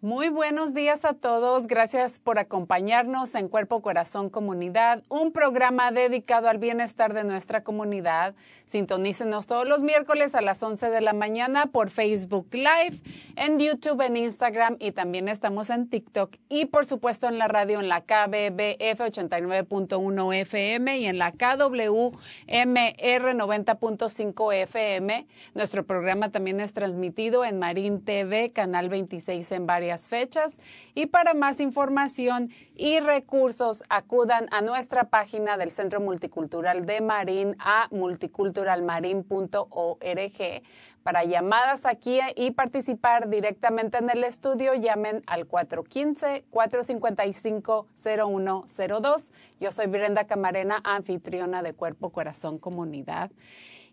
Muy buenos días a todos. Gracias por acompañarnos en Cuerpo, Corazón, Comunidad, un programa dedicado al bienestar de nuestra comunidad. Sintonícenos todos los miércoles a las 11 de la mañana por Facebook Live, en YouTube, en Instagram y también estamos en TikTok y por supuesto en la radio en la KBBF 89.1 FM y en la KWMR 90.5 FM. Nuestro programa también es transmitido en Marín TV, Canal 26 en varias fechas. Y para más información y recursos, acudan a nuestra página del Centro Multicultural de Marín a multiculturalmarin.org. Para llamadas aquí y participar directamente en el estudio, llamen al 415-455-0102. Yo soy Brenda Camarena, anfitriona de Cuerpo, Corazón, Comunidad.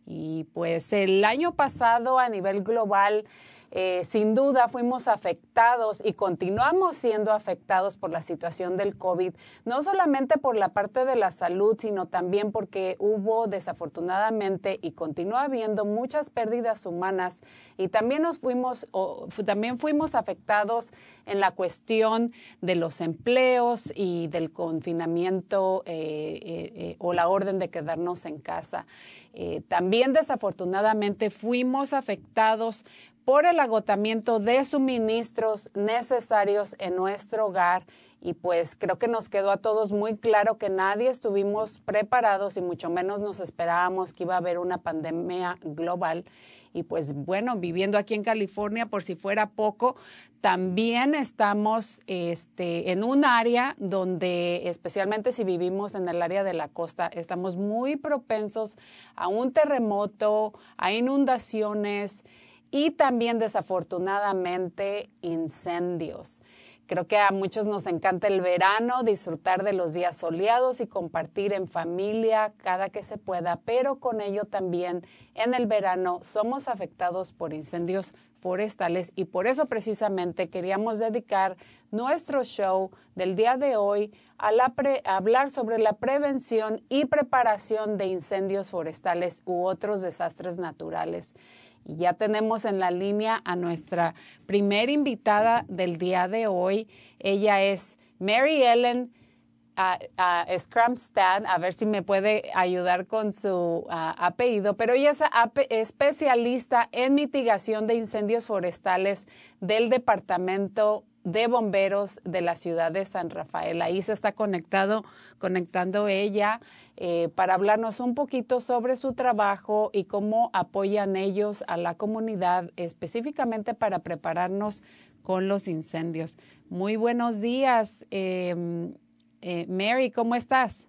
Y pues el año pasado a nivel global, eh, sin duda fuimos afectados y continuamos siendo afectados por la situación del COVID, no solamente por la parte de la salud, sino también porque hubo desafortunadamente y continúa habiendo muchas pérdidas humanas y también nos fuimos, también fuimos afectados en la cuestión de los empleos y del confinamiento eh, eh, o la orden de quedarnos en casa. También desafortunadamente fuimos afectados por el agotamiento de suministros necesarios en nuestro hogar y pues creo que nos quedó a todos muy claro que nadie estuvimos preparados y mucho menos nos esperábamos que iba a haber una pandemia global. Y pues bueno, viviendo aquí en California, por si fuera poco, también estamos este, en un área donde, especialmente si vivimos en el área de la costa, estamos muy propensos a un terremoto, a inundaciones y también desafortunadamente incendios. Creo que a muchos nos encanta el verano, disfrutar de los días soleados y compartir en familia cada que se pueda, pero con ello también en el verano somos afectados por incendios forestales y por eso precisamente queríamos dedicar nuestro show del día de hoy a, la a hablar sobre la prevención y preparación de incendios forestales u otros desastres naturales. Y ya tenemos en la línea a nuestra primer invitada del día de hoy. Ella es Mary Ellen uh, uh, Scramstad, a ver si me puede ayudar con su uh, apellido, pero ella es especialista en mitigación de incendios forestales del Departamento de Bomberos de la ciudad de San Rafael. Ahí se está conectado, conectando ella eh, para hablarnos un poquito sobre su trabajo y cómo apoyan ellos a la comunidad, específicamente para prepararnos con los incendios. Muy buenos días, eh, eh, Mary, ¿cómo estás?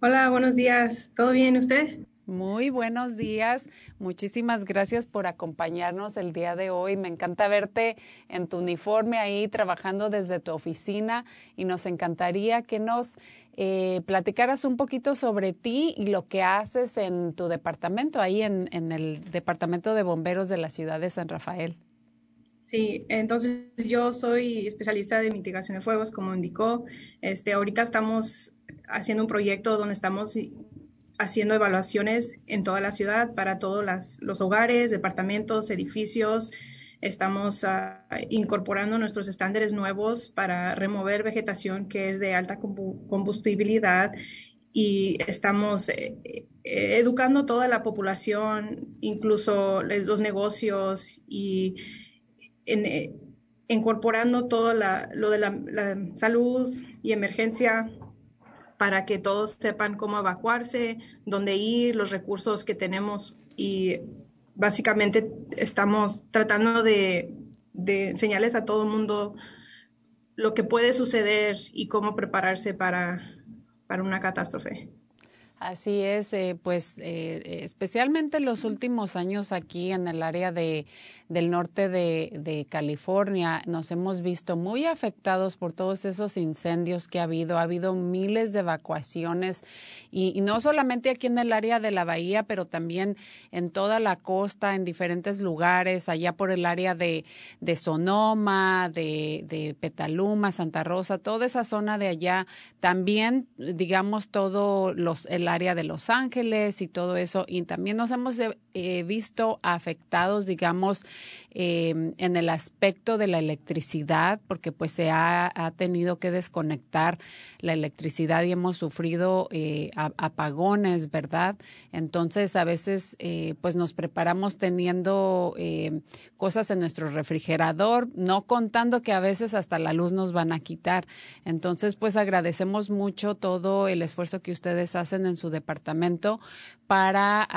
Hola, buenos días. ¿Todo bien usted? Muy buenos días. Muchísimas gracias por acompañarnos el día de hoy. Me encanta verte en tu uniforme ahí trabajando desde tu oficina y nos encantaría que nos eh, platicaras un poquito sobre ti y lo que haces en tu departamento, ahí en, en el Departamento de Bomberos de la ciudad de San Rafael. Sí, entonces yo soy especialista de mitigación de fuegos, como indicó. Este, ahorita estamos haciendo un proyecto donde estamos haciendo evaluaciones en toda la ciudad para todos los hogares, departamentos, edificios. Estamos ah, incorporando nuestros estándares nuevos para remover vegetación que es de alta combustibilidad y estamos eh, eh, educando toda la población, incluso los negocios y eh, incorporando todo lo de la salud y emergencia para que todos sepan cómo evacuarse, dónde ir, los recursos que tenemos y básicamente estamos tratando de, enseñarles a todo el mundo lo que puede suceder y cómo prepararse para, para una catástrofe. Así es, eh, pues eh, especialmente en los últimos años aquí en el área de, del norte de, California nos hemos visto muy afectados por todos esos incendios que ha habido. Ha habido miles de evacuaciones y, no solamente aquí en el área de la bahía, pero también en toda la costa, en diferentes lugares, allá por el área de, de Sonoma, de, de Petaluma, Santa Rosa, toda esa zona de allá. También, digamos, todo los, área de Los Ángeles y todo eso. Y también nos hemos eh, visto afectados, digamos, eh, en el aspecto de la electricidad, porque pues se ha, tenido que desconectar la electricidad y hemos sufrido eh, apagones, ¿verdad? Entonces a veces pues nos preparamos teniendo cosas en nuestro refrigerador, no contando que a veces hasta la luz nos van a quitar. Entonces pues agradecemos mucho todo el esfuerzo que ustedes hacen en su departamento para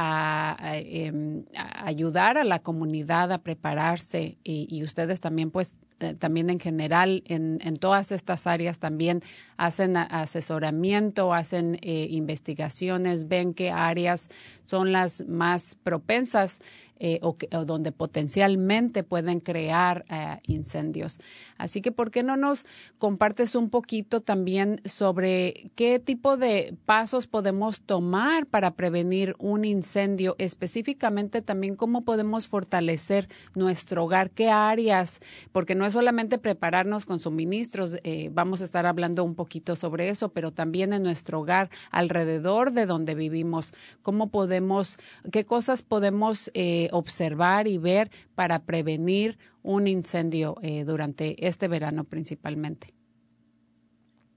em, ayudar a la comunidad a prepararse y, y ustedes también pues eh, también en general en, en, todas estas áreas también hacen asesoramiento, hacen eh, investigaciones, ven qué áreas son las más propensas eh, o, donde potencialmente pueden crear incendios. Así que, ¿por qué no nos compartes un poquito también sobre qué tipo de pasos podemos tomar para prevenir un incendio? Específicamente también cómo podemos fortalecer nuestro hogar, qué áreas, porque no solamente prepararnos con suministros, eh, vamos a estar hablando un poquito sobre eso, pero también en nuestro hogar, alrededor de donde vivimos, cómo podemos, qué cosas podemos eh, observar y ver para prevenir un incendio eh, durante este verano principalmente.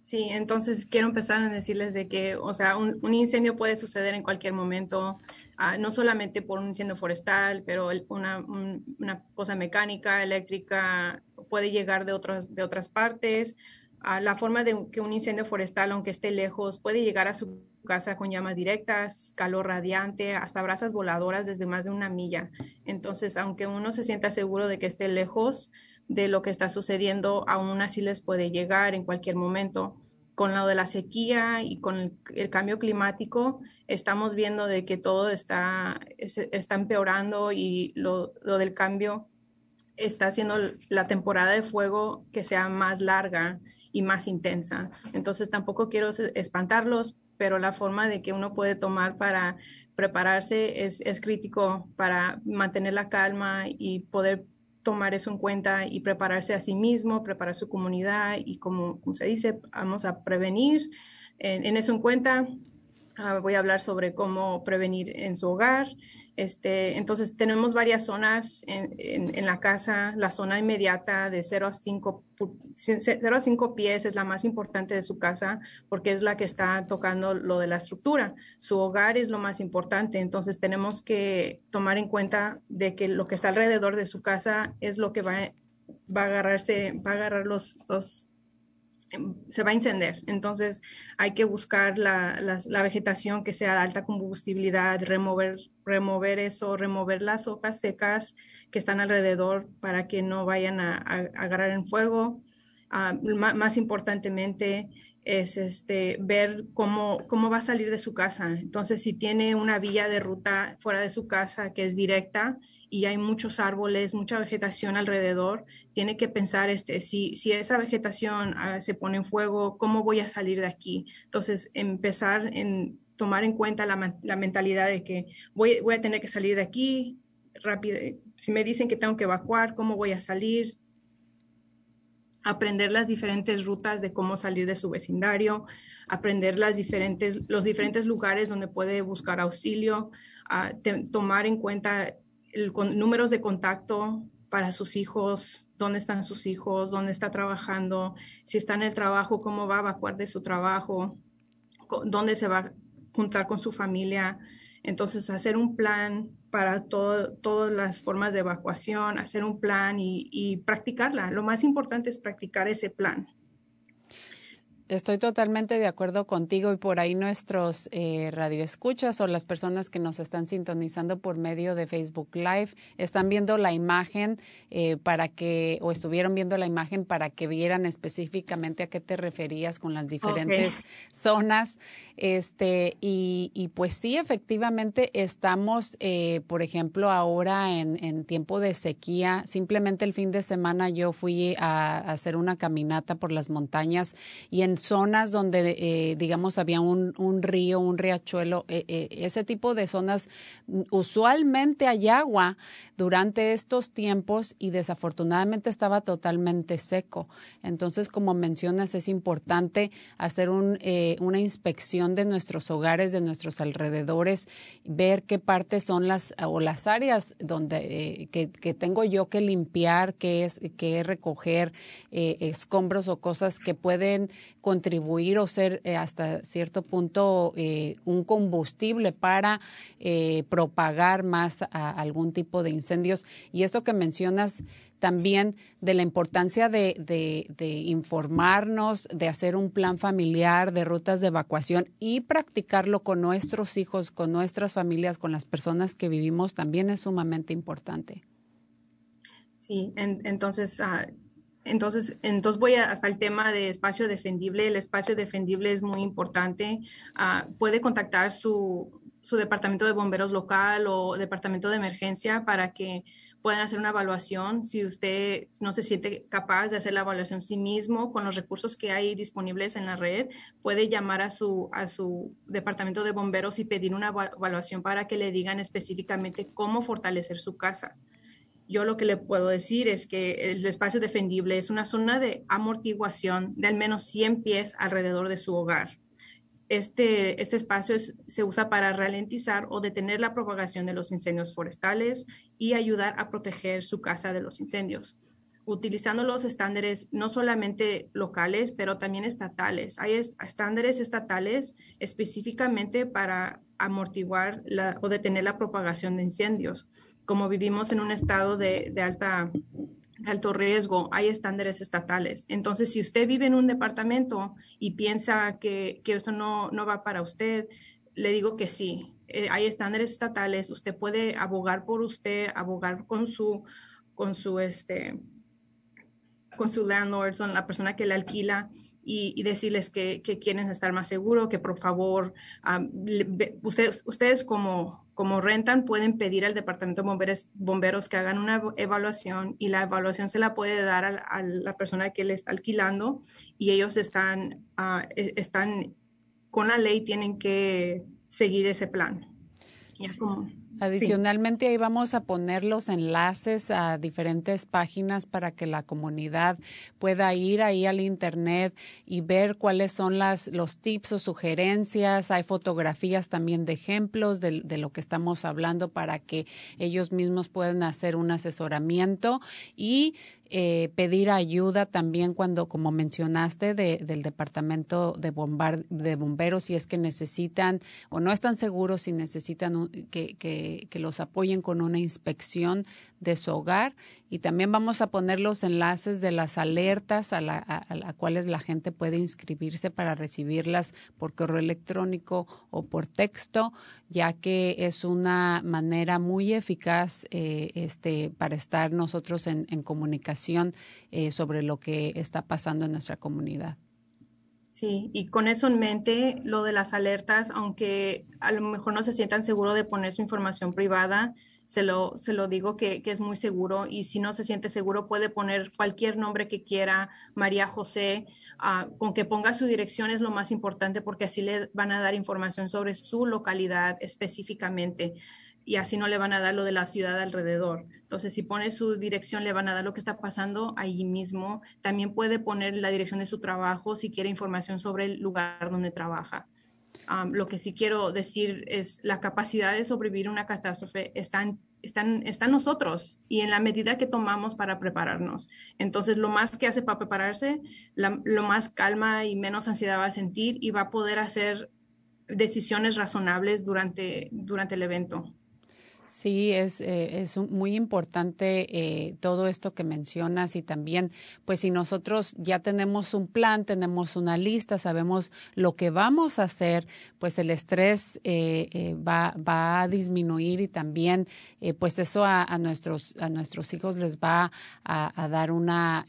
Sí, entonces quiero empezar a decirles de que, o sea, un incendio puede suceder en cualquier momento. Ah, no solamente por un incendio forestal, pero una, cosa mecánica, eléctrica, puede llegar de otras, de otras partes. Ah, la forma de que un incendio forestal, aunque esté lejos, puede llegar a su casa con llamas directas, calor radiante, hasta brasas voladoras desde más de una milla. Entonces, aunque uno se sienta seguro de que esté lejos de lo que está sucediendo, aún así les puede llegar en cualquier momento con lo de la sequía y con el, cambio climático, estamos viendo de que todo está, está empeorando y lo, lo, del cambio está haciendo la temporada de fuego que sea más larga y más intensa. Entonces tampoco quiero espantarlos, pero la forma de que uno puede tomar para prepararse es, es crítico para mantener la calma y poder tomar eso en cuenta y prepararse a sí mismo, preparar su comunidad y como, se dice, vamos a prevenir. En, eso en cuenta, ah, voy a hablar sobre cómo prevenir en su hogar, este, entonces, tenemos varias zonas en, la casa. La zona inmediata de 0 a, 5, 0 a 5 pies es la más importante de su casa porque es la que está tocando lo de la estructura. Su hogar es lo más importante. Entonces, tenemos que tomar en cuenta de que lo que está alrededor de su casa es lo que va, a agarrarse, va a agarrar los, los se va a encender. Entonces hay que buscar la, la, vegetación que sea de alta combustibilidad, remover, remover eso, remover las hojas secas que están alrededor para que no vayan a, agarrar en fuego. ah, más, importantemente es este, ver cómo, cómo va a salir de su casa. Entonces, si tiene una vía de ruta fuera de su casa que es directa y hay muchos árboles, mucha vegetación alrededor, tiene que pensar, este, si, si esa vegetación ah, se pone en fuego, ¿cómo voy a salir de aquí? Entonces, empezar en tomar en cuenta la, la mentalidad de que voy, voy, a tener que salir de aquí rápido. Si me dicen que tengo que evacuar, ¿cómo voy a salir? Aprender las diferentes rutas de cómo salir de su vecindario, aprender las diferentes, los diferentes lugares donde puede buscar auxilio, tomar en cuenta el, números de contacto para sus hijos, dónde están sus hijos, dónde está trabajando, si está en el trabajo, cómo va a evacuar de su trabajo, dónde se va a juntar con su familia. Entonces, hacer un plan para todas las formas de evacuación, hacer un plan y, y practicarla. Lo más importante es practicar ese plan. Estoy totalmente de acuerdo contigo y por ahí nuestros eh, radioescuchas o las personas que nos están sintonizando por medio de Facebook Live están viendo la imagen eh, para que, o estuvieron viendo la imagen para que vieran específicamente a qué te referías con las diferentes zonas. Este, y, y, pues sí, efectivamente estamos, eh, por ejemplo, ahora en, en, tiempo de sequía. Simplemente el fin de semana yo fui a, a hacer una caminata por las montañas y en zonas donde, eh, digamos, había un, un, río, un riachuelo, eh, eh, ese tipo de zonas, usualmente hay agua durante estos tiempos y desafortunadamente estaba totalmente seco. Entonces, como mencionas, es importante hacer un, una inspección de nuestros hogares, de nuestros alrededores, ver qué partes son las o las áreas donde que, que, tengo yo que limpiar, qué es que recoger escombros o cosas que pueden contribuir o ser eh, hasta cierto punto eh, un combustible para eh, propagar más algún tipo de incendios. Y esto que mencionas también de la importancia de, de, informarnos, de hacer un plan familiar, de rutas de evacuación y practicarlo con nuestros hijos, con nuestras familias, con las personas que vivimos, también es sumamente importante. Sí, entonces ah, entonces, entonces voy hasta el tema de espacio defendible. El espacio defendible es muy importante. Ah, puede contactar su, su, departamento de bomberos local o departamento de emergencia para que puedan hacer una evaluación. Si usted no se siente capaz de hacer la evaluación sí mismo con los recursos que hay disponibles en la red, puede llamar a su, a su departamento de bomberos y pedir una evaluación para que le digan específicamente cómo fortalecer su casa yo lo que le puedo decir es que el espacio defendible es una zona de amortiguación de al menos 100 pies alrededor de su hogar. Este, este espacio se usa para ralentizar o detener la propagación de los incendios forestales y ayudar a proteger su casa de los incendios, utilizando los estándares no solamente locales, pero también estatales. Hay estándares estatales específicamente para amortiguar o detener la propagación de incendios como vivimos en un estado de, alto riesgo, hay estándares estatales. Entonces, si usted vive en un departamento y piensa que, esto no, va para usted, le digo que sí. Eh, hay estándares estatales, usted puede abogar por usted, abogar con su, con su, este, con su landlord, son la persona que le alquila y, decirles que, quieren estar más seguros, que por favor, ustedes, ustedes como, como rentan pueden pedir al Departamento de Bomberos, bomberos que hagan una evaluación y la evaluación se la puede dar a, la persona que le está alquilando y ellos están, e, están con la ley, tienen que seguir ese plan. Adicionalmente, ahí vamos a poner los enlaces a diferentes páginas para que la comunidad pueda ir ahí al internet y ver cuáles son las, los tips o sugerencias. Hay fotografías también de ejemplos de, lo que estamos hablando para que ellos mismos puedan hacer un asesoramiento y eh, pedir ayuda también cuando, como mencionaste, de, del departamento de, de bomberos, si es que necesitan o no están seguros si necesitan que, que que los apoyen con una inspección de su hogar y también vamos a poner los enlaces de las alertas a, las a, cuales la gente puede inscribirse para recibirlas por correo electrónico o por texto, ya que es una manera muy eficaz eh, este, para estar nosotros en, en comunicación eh, sobre lo que está pasando en nuestra comunidad. Sí, y con eso en mente, lo de las alertas, aunque a lo mejor no se sientan seguros de poner su información privada, se lo, se lo digo que, que, es muy seguro y si no se siente seguro puede poner cualquier nombre que quiera, María José, uh, con que ponga su dirección es lo más importante porque así le van a dar información sobre su localidad específicamente y así no le van a dar lo de la ciudad alrededor. Entonces, si pone su dirección, le van a dar lo que está pasando ahí mismo. También puede poner la dirección de su trabajo si quiere información sobre el lugar donde trabaja. Lo que sí quiero decir es la capacidad de sobrevivir a una catástrofe está en, nosotros y en la medida que tomamos para prepararnos. Entonces, lo más que hace para prepararse, lo más calma y menos ansiedad va a sentir y va a poder hacer decisiones razonables durante, durante el evento. Sí, es, eh, es muy importante eh, todo esto que mencionas y también, pues si nosotros ya tenemos un plan, tenemos una lista, sabemos lo que vamos a hacer, pues el estrés eh, va, va a disminuir y también, pues eso a, nuestros, a nuestros hijos les va a, a dar una,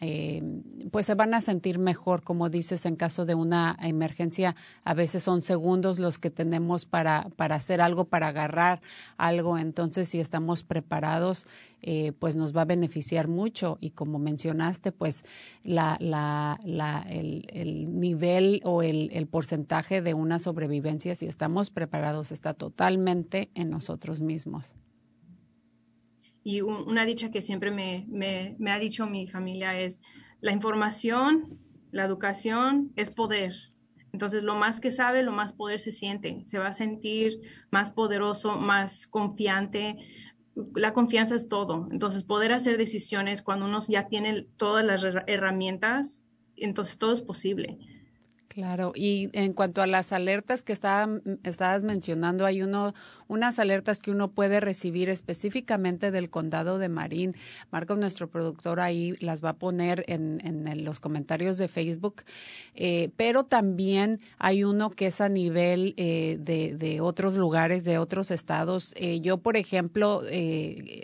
pues se van a sentir mejor, como dices, en caso de una emergencia, a veces son segundos los que tenemos para, para hacer algo, para agarrar algo, entonces entonces, si estamos preparados, eh, pues nos va a beneficiar mucho. Y como mencionaste, pues la, el, el, nivel o el, porcentaje de una sobrevivencia, si estamos preparados, está totalmente en nosotros mismos. Y una dicha que siempre me, me ha dicho mi familia es, la información, la educación es poder. Entonces, lo más que sabe, lo más poder se siente. Se va a sentir más poderoso, más confiante. La confianza es todo. Entonces, poder hacer decisiones cuando uno ya tiene todas las herramientas, entonces todo es posible. Claro, y en cuanto a las alertas que estabas mencionando, hay uno, unas alertas que uno puede recibir específicamente del condado de Marín. Marcos, nuestro productor, ahí las va a poner en, en los comentarios de Facebook. Eh, pero también hay uno que es a nivel eh, de, de, otros lugares, de otros estados. Eh, yo, por ejemplo,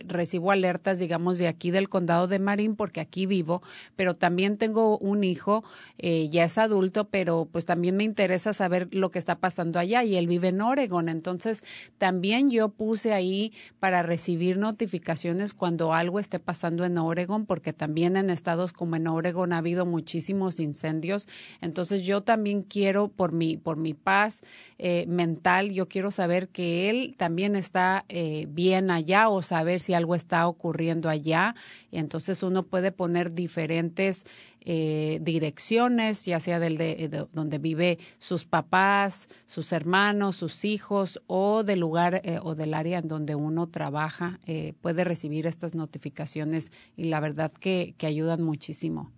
recibo alertas, digamos, de aquí del condado de Marín, porque aquí vivo, pero también tengo un hijo, ya es adulto, pero pues también me interesa saber lo que está pasando allá y él vive en Oregon. Entonces, también yo puse ahí para recibir notificaciones cuando algo esté pasando en Oregon, porque también en estados como en Oregon ha habido muchísimos incendios. Entonces, yo también quiero, por mi, por mi paz eh, mental, yo quiero saber que él también está eh, bien allá o saber si algo está ocurriendo allá. Y entonces uno puede poner diferentes eh, direcciones, ya sea del de, donde vive sus papás, sus hermanos, sus hijos o del lugar eh, o del área en donde uno trabaja, eh, puede recibir estas notificaciones y la verdad que, que ayudan muchísimo.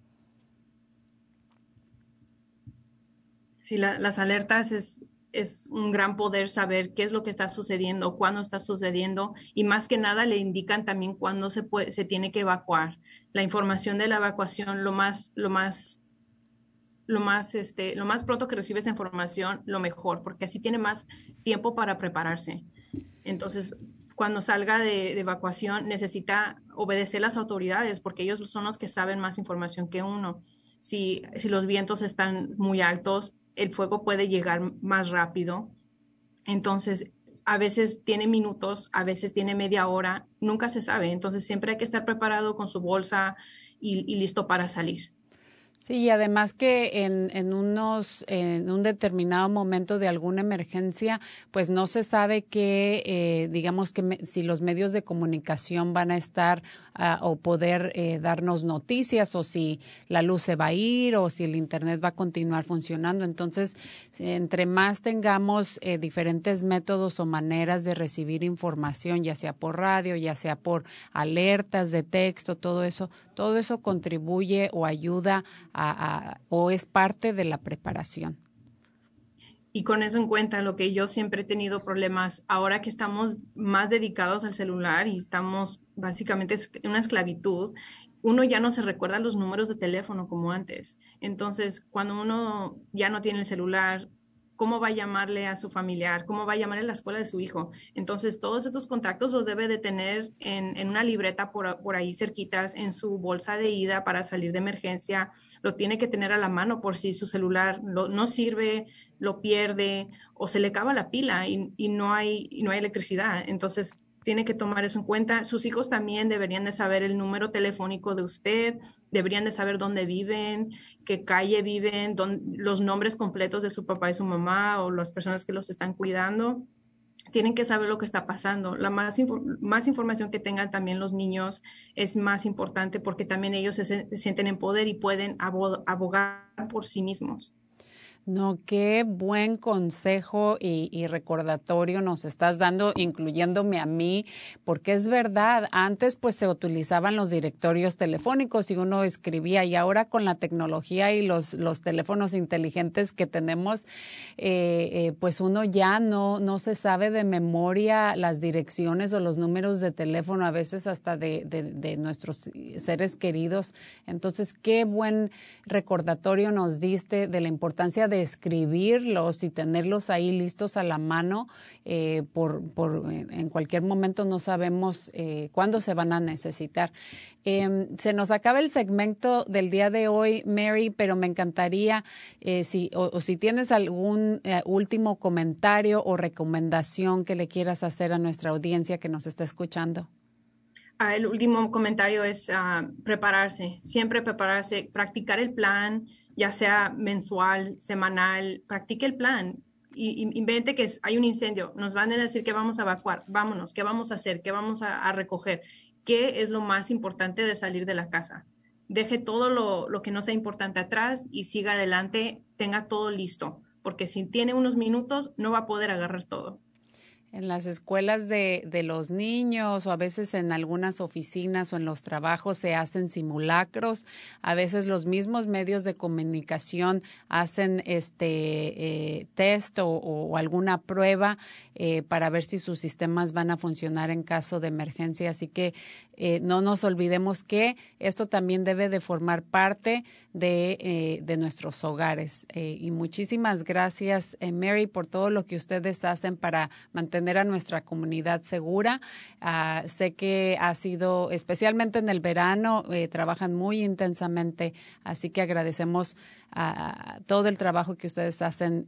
Sí, la, las alertas es, es un gran poder saber qué es lo que está sucediendo, cuándo está sucediendo y más que nada le indican también cuándo se, puede, se tiene que evacuar. La información de la evacuación, lo más, lo más, lo más, este, lo más pronto que recibe esa información, lo mejor, porque así tiene más tiempo para prepararse. Entonces, cuando salga de, de evacuación, necesita obedecer las autoridades, porque ellos son los que saben más información que uno. Si, si los vientos están muy altos, el fuego puede llegar más rápido. Entonces, a veces tiene minutos, a veces tiene media hora, nunca se sabe. Entonces, siempre hay que estar preparado con su bolsa y, listo para salir. Sí, y además que en, en, unos, en un determinado momento de alguna emergencia, pues no se sabe que, eh, digamos que me, si los medios de comunicación van a estar uh, o poder eh, darnos noticias o si la luz se va a ir o si el Internet va a continuar funcionando. Entonces, entre más tengamos eh, diferentes métodos o maneras de recibir información, ya sea por radio, ya sea por alertas de texto, todo eso, todo eso contribuye o ayuda a, a, o es parte de la preparación. Y con eso en cuenta, lo que yo siempre he tenido problemas, ahora que estamos más dedicados al celular y estamos básicamente en una esclavitud, uno ya no se recuerda los números de teléfono como antes. Entonces, cuando uno ya no tiene el celular, cómo va a llamarle a su familiar, cómo va a llamarle a la escuela de su hijo. Entonces, todos estos contactos los debe de tener en, una libreta por, por, ahí cerquitas, en su bolsa de ida para salir de emergencia. Lo tiene que tener a la mano por si su celular no sirve, lo pierde o se le acaba la pila y, y no, hay, y no hay electricidad. Entonces, tiene que tomar eso en cuenta. Sus hijos también deberían de saber el número telefónico de usted, deberían de saber dónde viven, qué calle viven, los nombres completos de su papá y su mamá o las personas que los están cuidando. Tienen que saber lo que está pasando. La más información que tengan también los niños es más importante porque también ellos se sienten en poder y pueden abogar por sí mismos. No, qué buen consejo y, recordatorio nos estás dando, incluyéndome a mí, porque es verdad, antes pues se utilizaban los directorios telefónicos y uno escribía y ahora con la tecnología y los, teléfonos inteligentes que tenemos, eh, eh, pues uno ya no, no se sabe de memoria las direcciones o los números de teléfono, a veces hasta de, de nuestros seres queridos. Entonces, qué buen recordatorio nos diste de la importancia de escribirlos y tenerlos ahí listos a la mano. Eh, por, por, en cualquier momento no sabemos eh, cuándo se van a necesitar. Em, se nos acaba el segmento del día de hoy, Mary, pero me encantaría eh, si o, si tienes algún último comentario o recomendación que le quieras hacer a nuestra audiencia que nos está escuchando. Ah, el último comentario es ah, prepararse, siempre prepararse, practicar el plan, ya sea mensual, semanal, practique el plan y, invente que hay un incendio, nos van a decir que vamos a evacuar, vámonos, qué vamos a hacer, qué vamos a, recoger, qué es lo más importante de salir de la casa. Deje todo lo, lo que no sea importante atrás y siga adelante, tenga todo listo, porque si tiene unos minutos no va a poder agarrar todo en las escuelas de, de, los niños o a veces en algunas oficinas o en los trabajos se hacen simulacros. A veces los mismos medios de comunicación hacen este eh, test o, alguna prueba eh, para ver si sus sistemas van a funcionar en caso de emergencia. Así que eh, no nos olvidemos que esto también debe de formar parte de, eh, de nuestros hogares. Y muchísimas gracias, Mary, por todo lo que ustedes hacen para mantener a nuestra comunidad segura. Ah, sé que ha sido, especialmente en el verano, trabajan muy intensamente, así que agradecemos a, todo el trabajo que ustedes hacen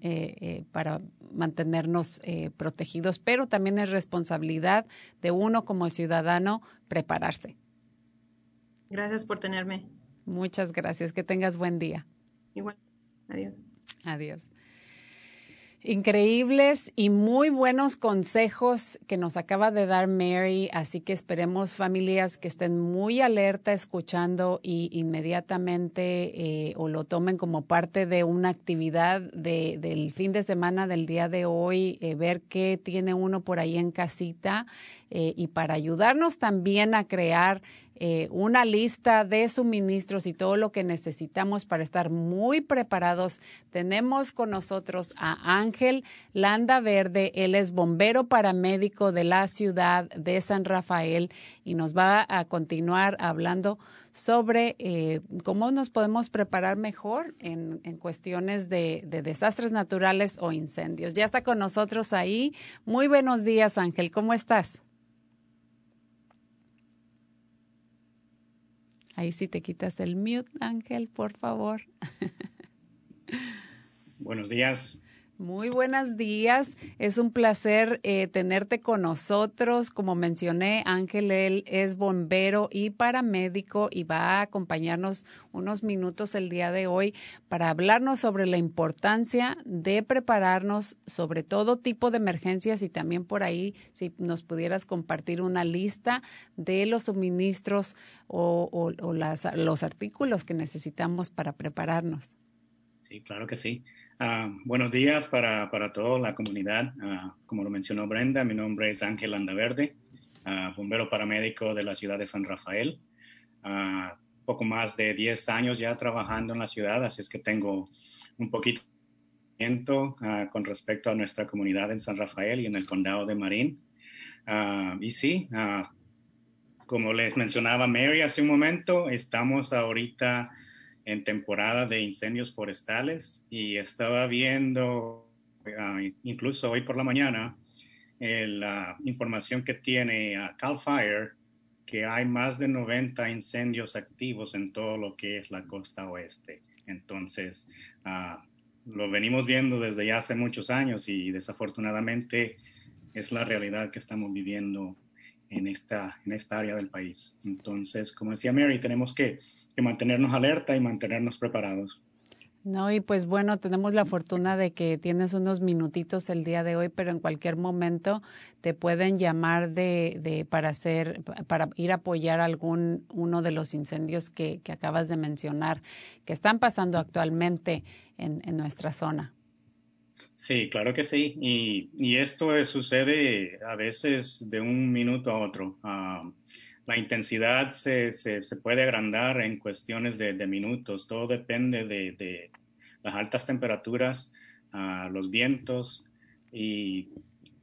para mantenernos protegidos, pero también es responsabilidad de uno como ciudadano prepararse. Gracias por tenerme. Muchas gracias. Que tengas buen día. Igual. Adiós. Adiós. Increíbles y muy buenos consejos que nos acaba de dar Mary, así que esperemos familias que estén muy alerta escuchando y inmediatamente eh, o lo tomen como parte de una actividad de, del fin de semana del día de hoy, eh, ver qué tiene uno por ahí en casita eh, y para ayudarnos también a crear eh, una lista de suministros y todo lo que necesitamos para estar muy preparados. Tenemos con nosotros a Ángel Landa Verde. Él es bombero paramédico de la ciudad de San Rafael y nos va a continuar hablando sobre eh, cómo nos podemos preparar mejor en, cuestiones de, de, desastres naturales o incendios. Ya está con nosotros ahí. Muy buenos días, Ángel. ¿Cómo estás? Ahí sí te quitas el mute, Ángel, por favor. Buenos días. Muy buenos días. Es un placer eh, tenerte con nosotros. Como mencioné, Ángel, él es bombero y paramédico y va a acompañarnos unos minutos el día de hoy para hablarnos sobre la importancia de prepararnos sobre todo tipo de emergencias y también por ahí si nos pudieras compartir una lista de los suministros o, los artículos que necesitamos para prepararnos. Sí, claro que sí. Ah, buenos días para, para, toda la comunidad. Ah, como lo mencionó Brenda, mi nombre es Ángel Andaverde, uh, bombero paramédico de la ciudad de San Rafael. poco más de 10 años ya trabajando en la ciudad, así es que tengo un poquito uh, con respecto a nuestra comunidad en San Rafael y en el condado de Marín. Y sí, como les mencionaba Mary hace un momento, estamos ahorita en temporada de incendios forestales y estaba viendo, incluso hoy por la mañana, la información que tiene Cal Fire, que hay más de 90 incendios activos en todo lo que es la costa oeste. Entonces, lo venimos viendo desde ya hace muchos años y desafortunadamente es la realidad que estamos viviendo en esta, en esta área del país. Entonces, como decía Mary, tenemos que, mantenernos alerta y mantenernos preparados. No, y pues bueno, tenemos la fortuna de que tienes unos minutitos el día de hoy, pero en cualquier momento te pueden llamar de, de para hacer, para ir a apoyar algún uno de los incendios que, que acabas de mencionar, que están pasando actualmente en, en nuestra zona. Sí, claro que sí. Y, y esto sucede a veces de un minuto a otro. Uh, la intensidad se, se, se, puede agrandar en cuestiones de, de minutos. Todo depende de, de las altas temperaturas, uh, los vientos y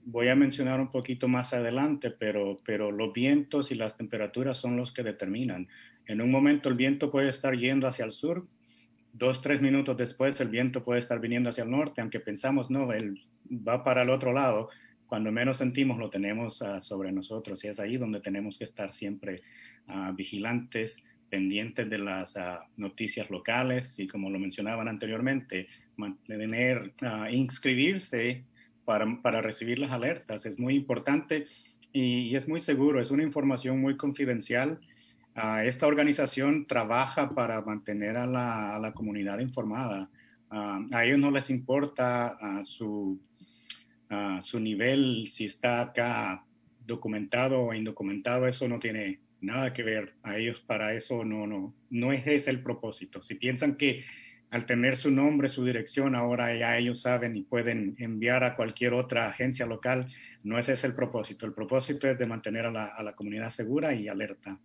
voy a mencionar un poquito más adelante, pero, pero los vientos y las temperaturas son los que determinan. En un momento el viento puede estar yendo hacia el sur, dos, tres minutos después el viento puede estar viniendo hacia el norte, aunque pensamos, no, él va para el otro lado, cuando menos sentimos lo tenemos uh, sobre nosotros y es ahí donde tenemos que estar siempre uh, vigilantes, pendientes de las uh, noticias locales y como lo mencionaban anteriormente, mantener, inscribirse para, para, recibir las alertas es muy importante y, es muy seguro, es una información muy confidencial. Esta organización trabaja para mantener a la, a la comunidad informada. a ellos no les importa su uh, su nivel, si está acá documentado o indocumentado, eso no tiene nada que ver. A ellos para eso no, no, no es ese el propósito. Si piensan que al tener su nombre, su dirección, ahora ya ellos saben y pueden enviar a cualquier otra agencia local, no ese es el propósito. El propósito es de mantener a la, a la comunidad segura y alerta.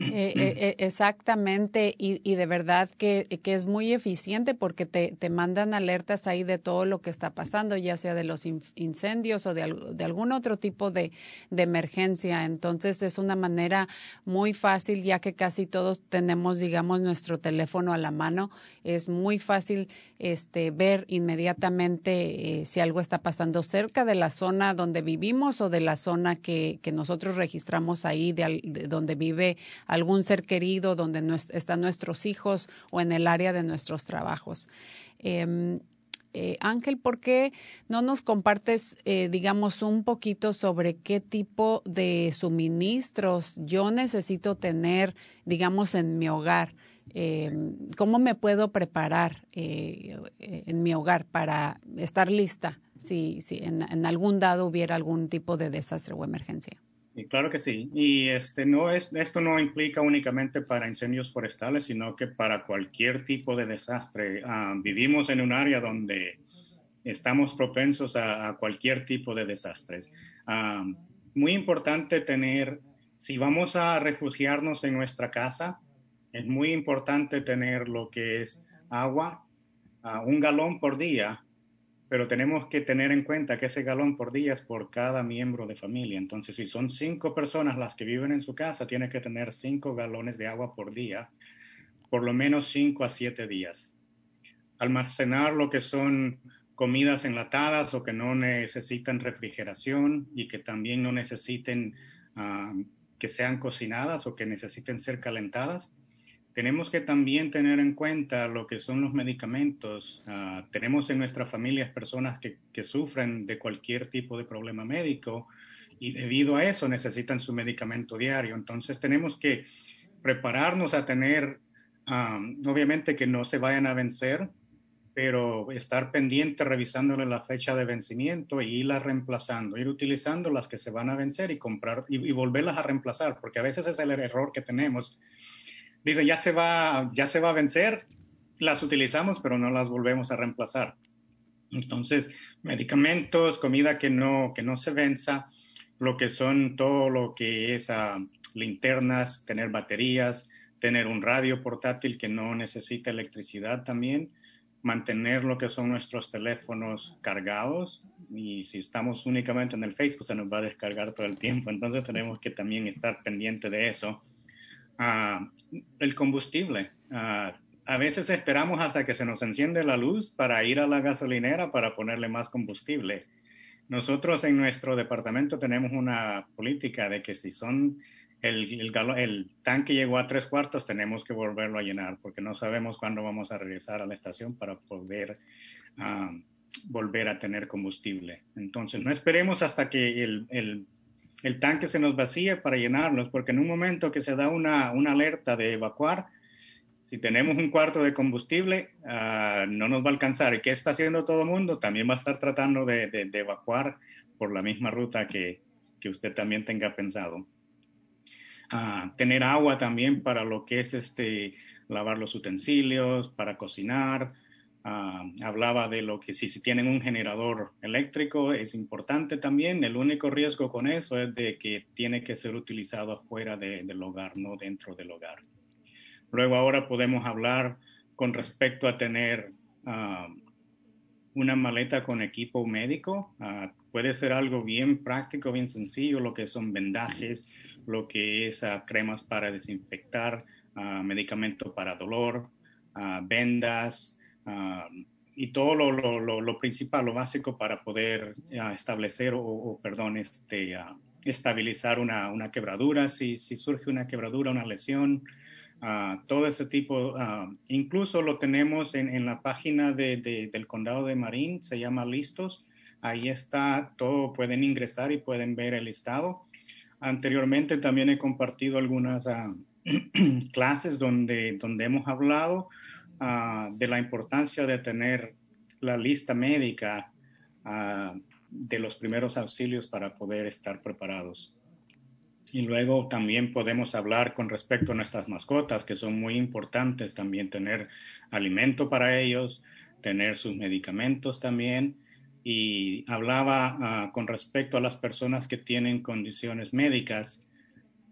Eh, eh, exactamente, y, y, de verdad que, que, es muy eficiente porque te, te, mandan alertas ahí de todo lo que está pasando, ya sea de los incendios o de, de algún otro tipo de, de, emergencia. Entonces es una manera muy fácil, ya que casi todos tenemos, digamos, nuestro teléfono a la mano. Es muy fácil este, ver inmediatamente eh, si algo está pasando cerca de la zona donde vivimos o de la zona que, que nosotros registramos ahí, de, de donde vive algún ser querido, donde están nuestros hijos o en el área de nuestros trabajos. Eh, eh, Ángel, ¿por qué no nos compartes, eh, digamos, un poquito sobre qué tipo de suministros yo necesito tener, digamos, en mi hogar? Eh, ¿Cómo me puedo preparar eh, en mi hogar para estar lista si, si en, en algún dado hubiera algún tipo de desastre o emergencia? Claro que sí. Y este, no es, esto no implica únicamente para incendios forestales, sino que para cualquier tipo de desastre. Uh, vivimos en un área donde estamos propensos a, cualquier tipo de desastres. Uh, muy importante tener, si vamos a refugiarnos en nuestra casa, es muy importante tener lo que es agua, uh, un galón por día pero tenemos que tener en cuenta que ese galón por día es por cada miembro de familia. Entonces, si son cinco personas las que viven en su casa, tiene que tener cinco galones de agua por día, por lo menos cinco a siete días. Almacenar lo que son comidas enlatadas o que no necesitan refrigeración y que también no necesiten uh, que sean cocinadas o que necesiten ser calentadas tenemos que también tener en cuenta lo que son los medicamentos. Uh, tenemos en nuestras familias personas que, que, sufren de cualquier tipo de problema médico y debido a eso necesitan su medicamento diario. Entonces tenemos que prepararnos a tener, um, obviamente que no se vayan a vencer, pero estar pendiente revisándole la fecha de vencimiento y irlas reemplazando, ir utilizando las que se van a vencer y comprar y, y volverlas a reemplazar, porque a veces es el error que tenemos dice, ya se va, ya se va a vencer, las utilizamos, pero no las volvemos a reemplazar. Entonces, medicamentos, comida que no, que no se venza, lo que son todo lo que es uh, linternas, tener baterías, tener un radio portátil que no necesita electricidad también, mantener lo que son nuestros teléfonos cargados y si estamos únicamente en el Facebook se nos va a descargar todo el tiempo, entonces tenemos que también estar pendiente de eso. El combustible. A veces esperamos hasta que se nos enciende la luz para ir a la gasolinera para ponerle más combustible. Nosotros en nuestro departamento tenemos una política de que si son el, tanque llegó a tres cuartos, tenemos que volverlo a llenar porque no sabemos cuándo vamos a regresar a la estación para poder ah, volver a tener combustible. Entonces, no esperemos hasta que el, tanque se nos vacíe para llenarlos, porque en un momento que se da una, alerta de evacuar, si tenemos un cuarto de combustible, ah, no nos va a alcanzar. ¿Y qué está haciendo todo el mundo? También va a estar tratando de, evacuar por la misma ruta que, usted también tenga pensado tener agua también para lo que es este, lavar los utensilios, para cocinar. Hablaba de lo que si, si tienen un generador eléctrico es importante también. El único riesgo con eso es de que tiene que ser utilizado afuera del hogar, no dentro del hogar. Luego ahora podemos hablar con respecto a tener una maleta con equipo médico. puede ser algo bien práctico, bien sencillo, lo que son vendajes, lo que es ah, cremas para desinfectar, uh, medicamento para dolor, ah, y todo lo, lo, lo, principal, lo básico para poder establecer o, perdón, este, estabilizar una, una, quebradura, si, si, surge una quebradura, una lesión, todo ese tipo, incluso lo tenemos en, en la página de, del condado de Marín, se llama Listos, ahí está todo, pueden ingresar y pueden ver el listado. Anteriormente también he compartido algunas ah, clases donde, donde hemos hablado ah, de la importancia de tener la lista médica ah, de los primeros auxilios para poder estar preparados. Y luego también podemos hablar con respecto a nuestras mascotas, que son muy importantes también tener alimento para ellos, tener sus medicamentos también y hablaba ah, con respecto a las personas que tienen condiciones médicas.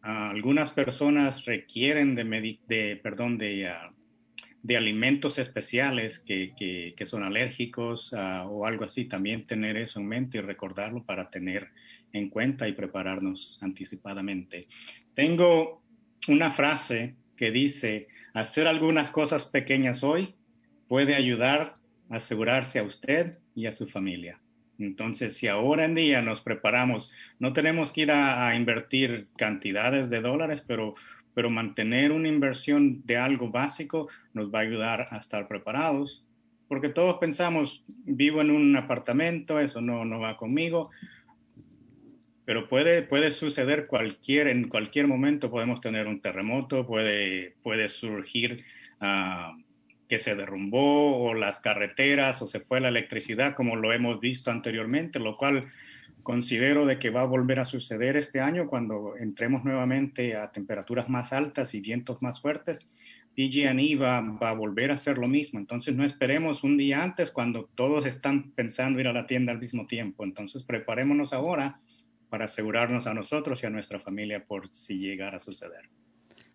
Algunas personas requieren de, de perdón, de, de, alimentos especiales que, que, son alérgicos o algo así. También tener eso en mente y recordarlo para tener en cuenta y prepararnos anticipadamente. Tengo una frase que dice, hacer algunas cosas pequeñas hoy puede ayudar asegurarse a usted y a su familia. Entonces, si ahora en día nos preparamos, no tenemos que ir a, invertir cantidades de dólares, pero, pero mantener una inversión de algo básico nos va a ayudar a estar preparados, porque todos pensamos, vivo en un apartamento, eso no, no va conmigo, pero puede, puede suceder cualquier, en cualquier momento podemos tener un terremoto, puede, puede surgir uh, que se derrumbó o las carreteras o se fue la electricidad como lo hemos visto anteriormente, lo cual considero de que va a volver a suceder este año cuando entremos nuevamente a temperaturas más altas y vientos más fuertes. PG&E va, va, a volver a hacer lo mismo. Entonces no esperemos un día antes cuando todos están pensando ir a la tienda al mismo tiempo. Entonces preparémonos ahora para asegurarnos a nosotros y a nuestra familia por si llegara a suceder.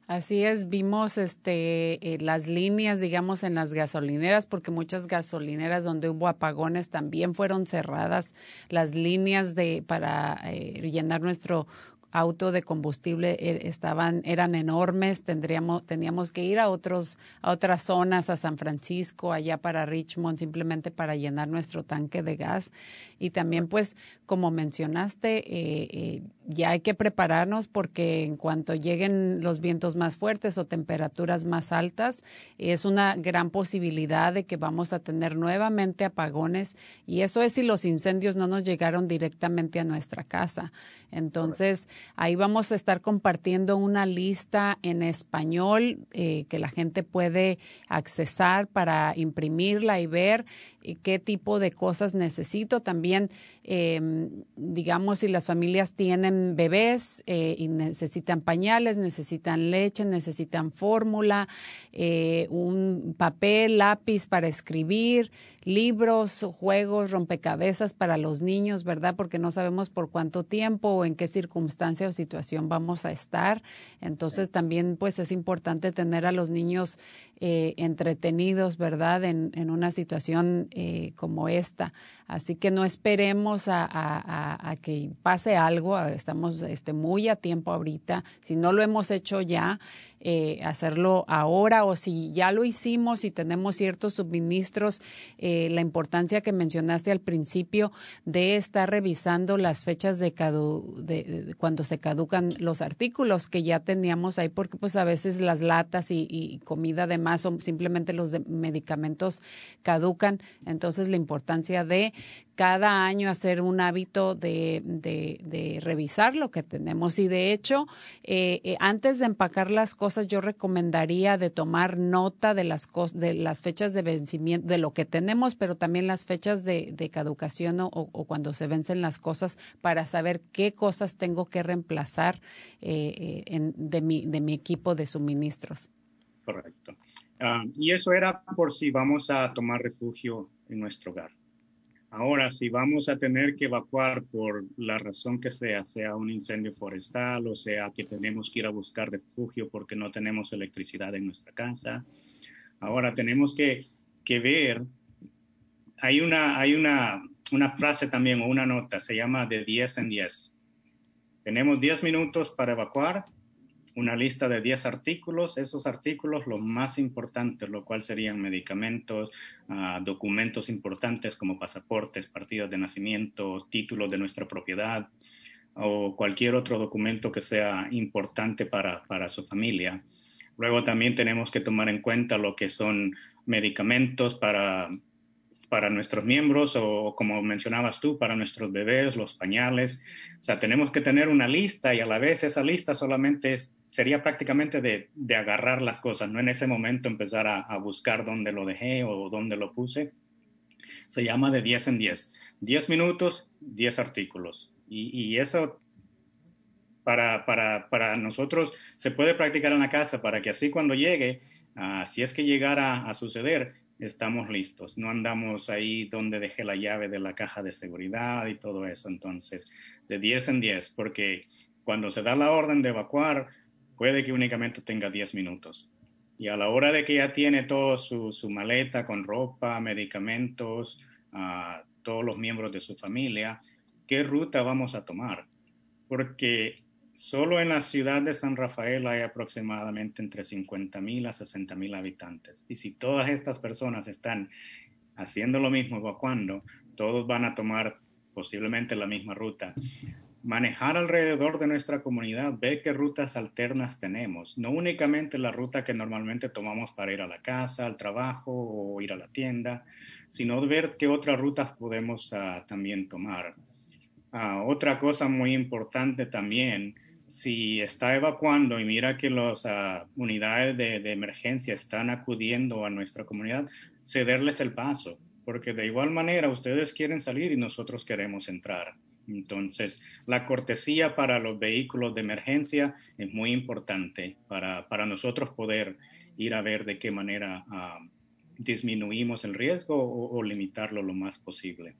Así es, vimos este, eh, las líneas, digamos, en las gasolineras, porque muchas gasolineras donde hubo apagones también fueron cerradas, las líneas de, para eh, llenar nuestro auto de combustible eh, estaban eran enormes. Tendríamos teníamos que ir a otros a otras zonas a San Francisco allá para Richmond simplemente para llenar nuestro tanque de gas. Y también pues como mencionaste eh, ya hay que prepararnos porque en cuanto lleguen los vientos más fuertes o temperaturas más altas es una gran posibilidad de que vamos a tener nuevamente apagones y eso es si los incendios no nos llegaron directamente a nuestra casa entonces, ahí vamos a estar compartiendo una lista en español eh, que la gente puede accesar para imprimirla y ver eh, qué tipo de cosas necesito. También, em, digamos, si las familias tienen tienen bebés eh, y necesitan pañales, necesitan leche, necesitan fórmula, eh, un papel, lápiz para escribir, libros, juegos, rompecabezas para los niños, ¿verdad? Porque no sabemos por cuánto tiempo o en qué circunstancia o situación vamos a estar. Entonces también pues es importante tener a los niños eh, entretenidos, ¿verdad? En, en una situación eh, como esta. Así que no esperemos a, a, que pase algo. Estamos este, muy a tiempo ahorita. Si no lo hemos hecho ya, eh, hacerlo ahora o si ya lo hicimos y tenemos ciertos suministros, eh, la importancia que mencionaste al principio de estar revisando las fechas de, de, cuando se caducan los artículos que ya teníamos ahí, porque pues a veces las latas y, y comida además o simplemente los medicamentos caducan. Entonces la importancia de cada año hacer un hábito de, de, revisar lo que tenemos. Y de hecho, eh, eh, antes de empacar las cosas, yo recomendaría de tomar nota de las, de las fechas de vencimiento, de lo que tenemos, pero también las fechas de, caducación o, cuando se vencen las cosas para saber qué cosas tengo que reemplazar eh, en, de, mi, de mi equipo de suministros. Correcto. Ah, y eso era por si vamos a tomar refugio en nuestro hogar. Ahora, si vamos a tener que evacuar por la razón que sea, sea un incendio forestal o sea que tenemos que ir a buscar refugio porque no tenemos electricidad en nuestra casa, ahora tenemos que, que ver, hay, una, hay una, una frase también o una nota, se llama de 10 en 10. Tenemos 10 minutos para evacuar, una lista de 10 artículos, esos artículos los más importantes, lo cual serían medicamentos, uh, documentos importantes como pasaportes, partidas de nacimiento, títulos de nuestra propiedad o cualquier otro documento que sea importante para, para su familia. Luego también tenemos que tomar en cuenta lo que son medicamentos para para nuestros miembros o como mencionabas tú, para nuestros bebés, los pañales. O sea, tenemos que tener una lista y a la vez esa lista solamente es, sería prácticamente de, de, agarrar las cosas, no en ese momento empezar a, buscar dónde lo dejé o dónde lo puse. Se llama de 10 en 10. 10 minutos, 10 artículos. Y, eso para, para, para, nosotros se puede practicar en la casa para que así cuando llegue, uh, si es que llegara a suceder, estamos listos. No andamos ahí donde dejé la llave de la caja de seguridad y todo eso. Entonces, de 10 en 10, porque cuando se da la orden de evacuar, puede que únicamente tenga 10 minutos. Y a la hora de que ya tiene toda su, maleta con ropa, medicamentos, uh, todos los miembros de su familia, ¿qué ruta vamos a tomar? Porque Solo en la ciudad de San Rafael hay aproximadamente entre 50 mil a 60 mil habitantes. Y si todas estas personas están haciendo lo mismo, evacuando, todos van a tomar posiblemente la misma ruta. Manejar alrededor de nuestra comunidad, ver qué rutas alternas tenemos, no únicamente la ruta que normalmente tomamos para ir a la casa, al trabajo o ir a la tienda, sino ver qué otras rutas podemos uh, también tomar. Uh, otra cosa muy importante también, si está evacuando y mira que las uh, unidades de, de, emergencia están acudiendo a nuestra comunidad, cederles el paso, porque de igual manera ustedes quieren salir y nosotros queremos entrar. Entonces, la cortesía para los vehículos de emergencia es muy importante para, para nosotros poder ir a ver de qué manera uh, disminuimos el riesgo o limitarlo lo más posible.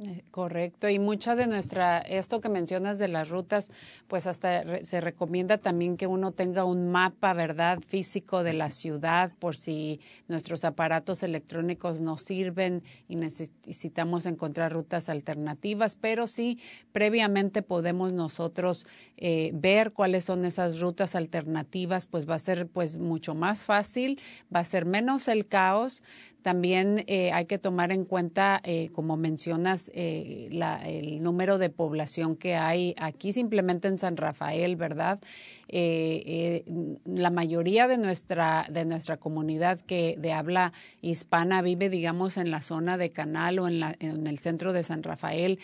Eh, correcto, y mucha de nuestra, esto que mencionas de las rutas, pues hasta se recomienda también que uno tenga un mapa, ¿verdad?, físico de la ciudad por si nuestros aparatos electrónicos no sirven y necesitamos encontrar rutas alternativas, pero sí, previamente podemos nosotros eh, ver cuáles son esas rutas alternativas, pues va a ser pues mucho más fácil, va a ser menos el caos, también eh, hay que tomar en cuenta, eh, como mencionas, eh, la, el número de población que hay aquí simplemente en San Rafael, ¿verdad? Eh, la mayoría de nuestra, de nuestra comunidad que de habla hispana vive, digamos, en la zona de Canal o en, la, en el centro de San Rafael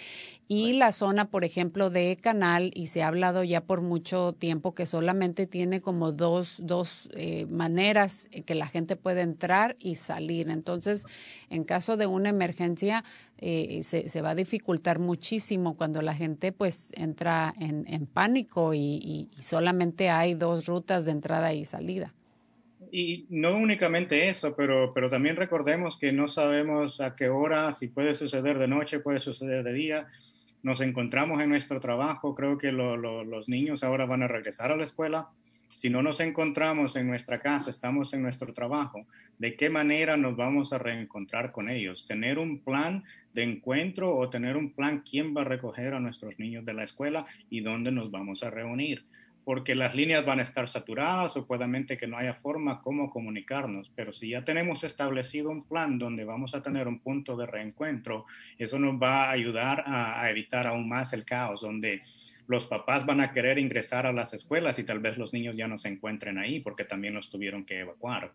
y la zona, por ejemplo, de Canal, y se ha hablado ya por mucho tiempo que solamente tiene como dos, dos eh, maneras que la gente puede entrar y salir. Entonces, en caso de una emergencia, eh, se, va a dificultar muchísimo cuando la gente pues entra en, pánico y, solamente hay dos rutas de entrada y salida y no únicamente eso, pero, pero también recordemos que no sabemos a qué hora, si puede suceder de noche, puede suceder de día nos encontramos en nuestro trabajo, creo que los niños ahora van a regresar a la escuela. Si no nos encontramos en nuestra casa, estamos en nuestro trabajo, ¿de qué manera nos vamos a reencontrar con ellos? ¿Tener un plan de encuentro o tener un plan quién va a recoger a nuestros niños de la escuela y dónde nos vamos a reunir? porque las líneas van a estar saturadas o puede que no haya forma cómo comunicarnos, pero si ya tenemos establecido un plan donde vamos a tener un punto de reencuentro, eso nos va a ayudar a, a evitar aún más el caos, donde los papás van a querer ingresar a las escuelas y tal vez los niños ya no se encuentren ahí porque también los tuvieron que evacuar.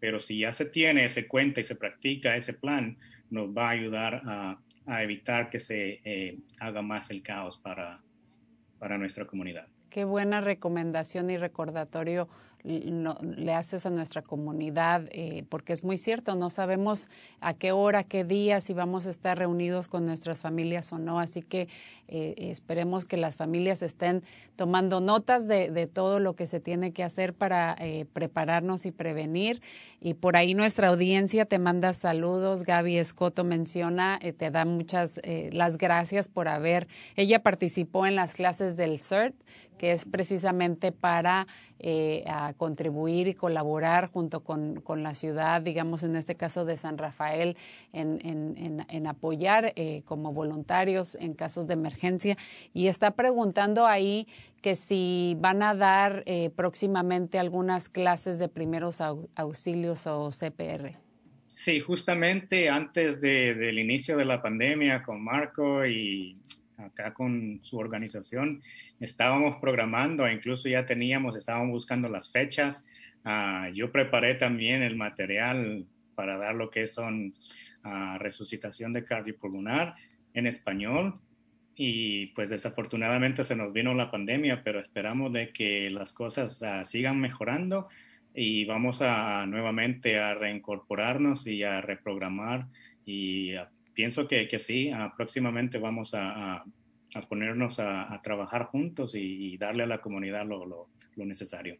Pero si ya se tiene ese cuenta y se practica ese plan, nos va a ayudar a, a evitar que se eh, haga más el caos para, para nuestra comunidad. Qué buena recomendación y recordatorio no, le haces a nuestra comunidad, eh, porque es muy cierto, no sabemos a qué hora, qué día, si vamos a estar reunidos con nuestras familias o no. Así que eh, esperemos que las familias estén tomando notas de, de, todo lo que se tiene que hacer para eh, prepararnos y prevenir. Y por ahí nuestra audiencia te manda saludos. Gaby Escoto menciona, eh, te da muchas eh, las gracias por haber. Ella participó en las clases del CERT que es precisamente para eh, contribuir y colaborar junto con, con, la ciudad, digamos en este caso de San Rafael, en, en, en apoyar eh, como voluntarios en casos de emergencia. Y está preguntando ahí que si van a dar eh, próximamente algunas clases de primeros auxilios o CPR. Sí, justamente antes de, del inicio de la pandemia con Marco y acá con su organización, estábamos programando, incluso ya teníamos, estábamos buscando las fechas. Uh, yo preparé también el material para dar lo que son uh, resucitación de cardiopulmonar en español. Y pues desafortunadamente se nos vino la pandemia, pero esperamos de que las cosas uh, sigan mejorando y vamos a nuevamente a reincorporarnos y a reprogramar y a pienso que, que sí, uh, próximamente vamos a, a, ponernos a, trabajar juntos y, darle a la comunidad lo, lo, necesario.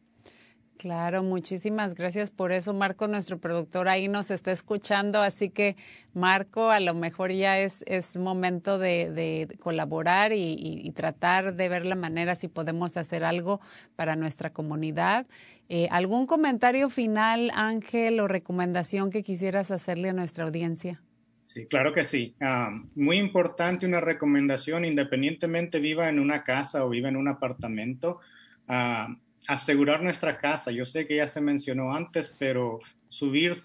Claro, muchísimas gracias por eso. Marco, nuestro productor, ahí nos está escuchando, así que Marco, a lo mejor ya es, es momento de, de colaborar y, y, y, tratar de ver la manera si podemos hacer algo para nuestra comunidad. Eh, ¿Algún comentario final, Ángel, o recomendación que quisieras hacerle a nuestra audiencia? Sí, claro que sí. Uh, muy importante una recomendación, independientemente viva en una casa o viva en un apartamento, uh, asegurar nuestra casa. Yo sé que ya se mencionó antes, pero subir,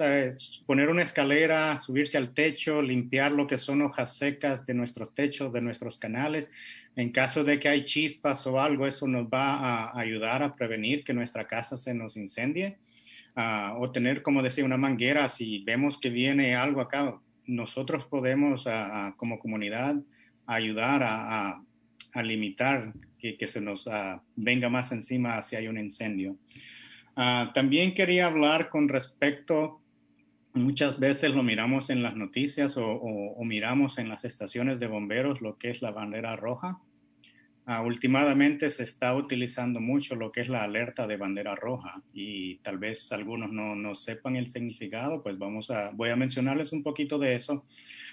poner una escalera, subirse al techo, limpiar lo que son hojas secas de nuestros techos, de nuestros canales. En caso de que hay chispas o algo, eso nos va a ayudar a prevenir que nuestra casa se nos incendie. Uh, o tener, como decía, una manguera si vemos que viene algo acá, nosotros podemos como comunidad ayudar a, a limitar que, se nos venga más encima si hay un incendio. Uh, también quería hablar con respecto, muchas veces lo miramos en las noticias o, o miramos en las estaciones de bomberos lo que es la bandera roja. Uh, últimamente se está utilizando mucho lo que es la alerta de bandera roja y tal vez algunos no, no, sepan el significado, pues vamos a, voy a mencionarles un poquito de eso.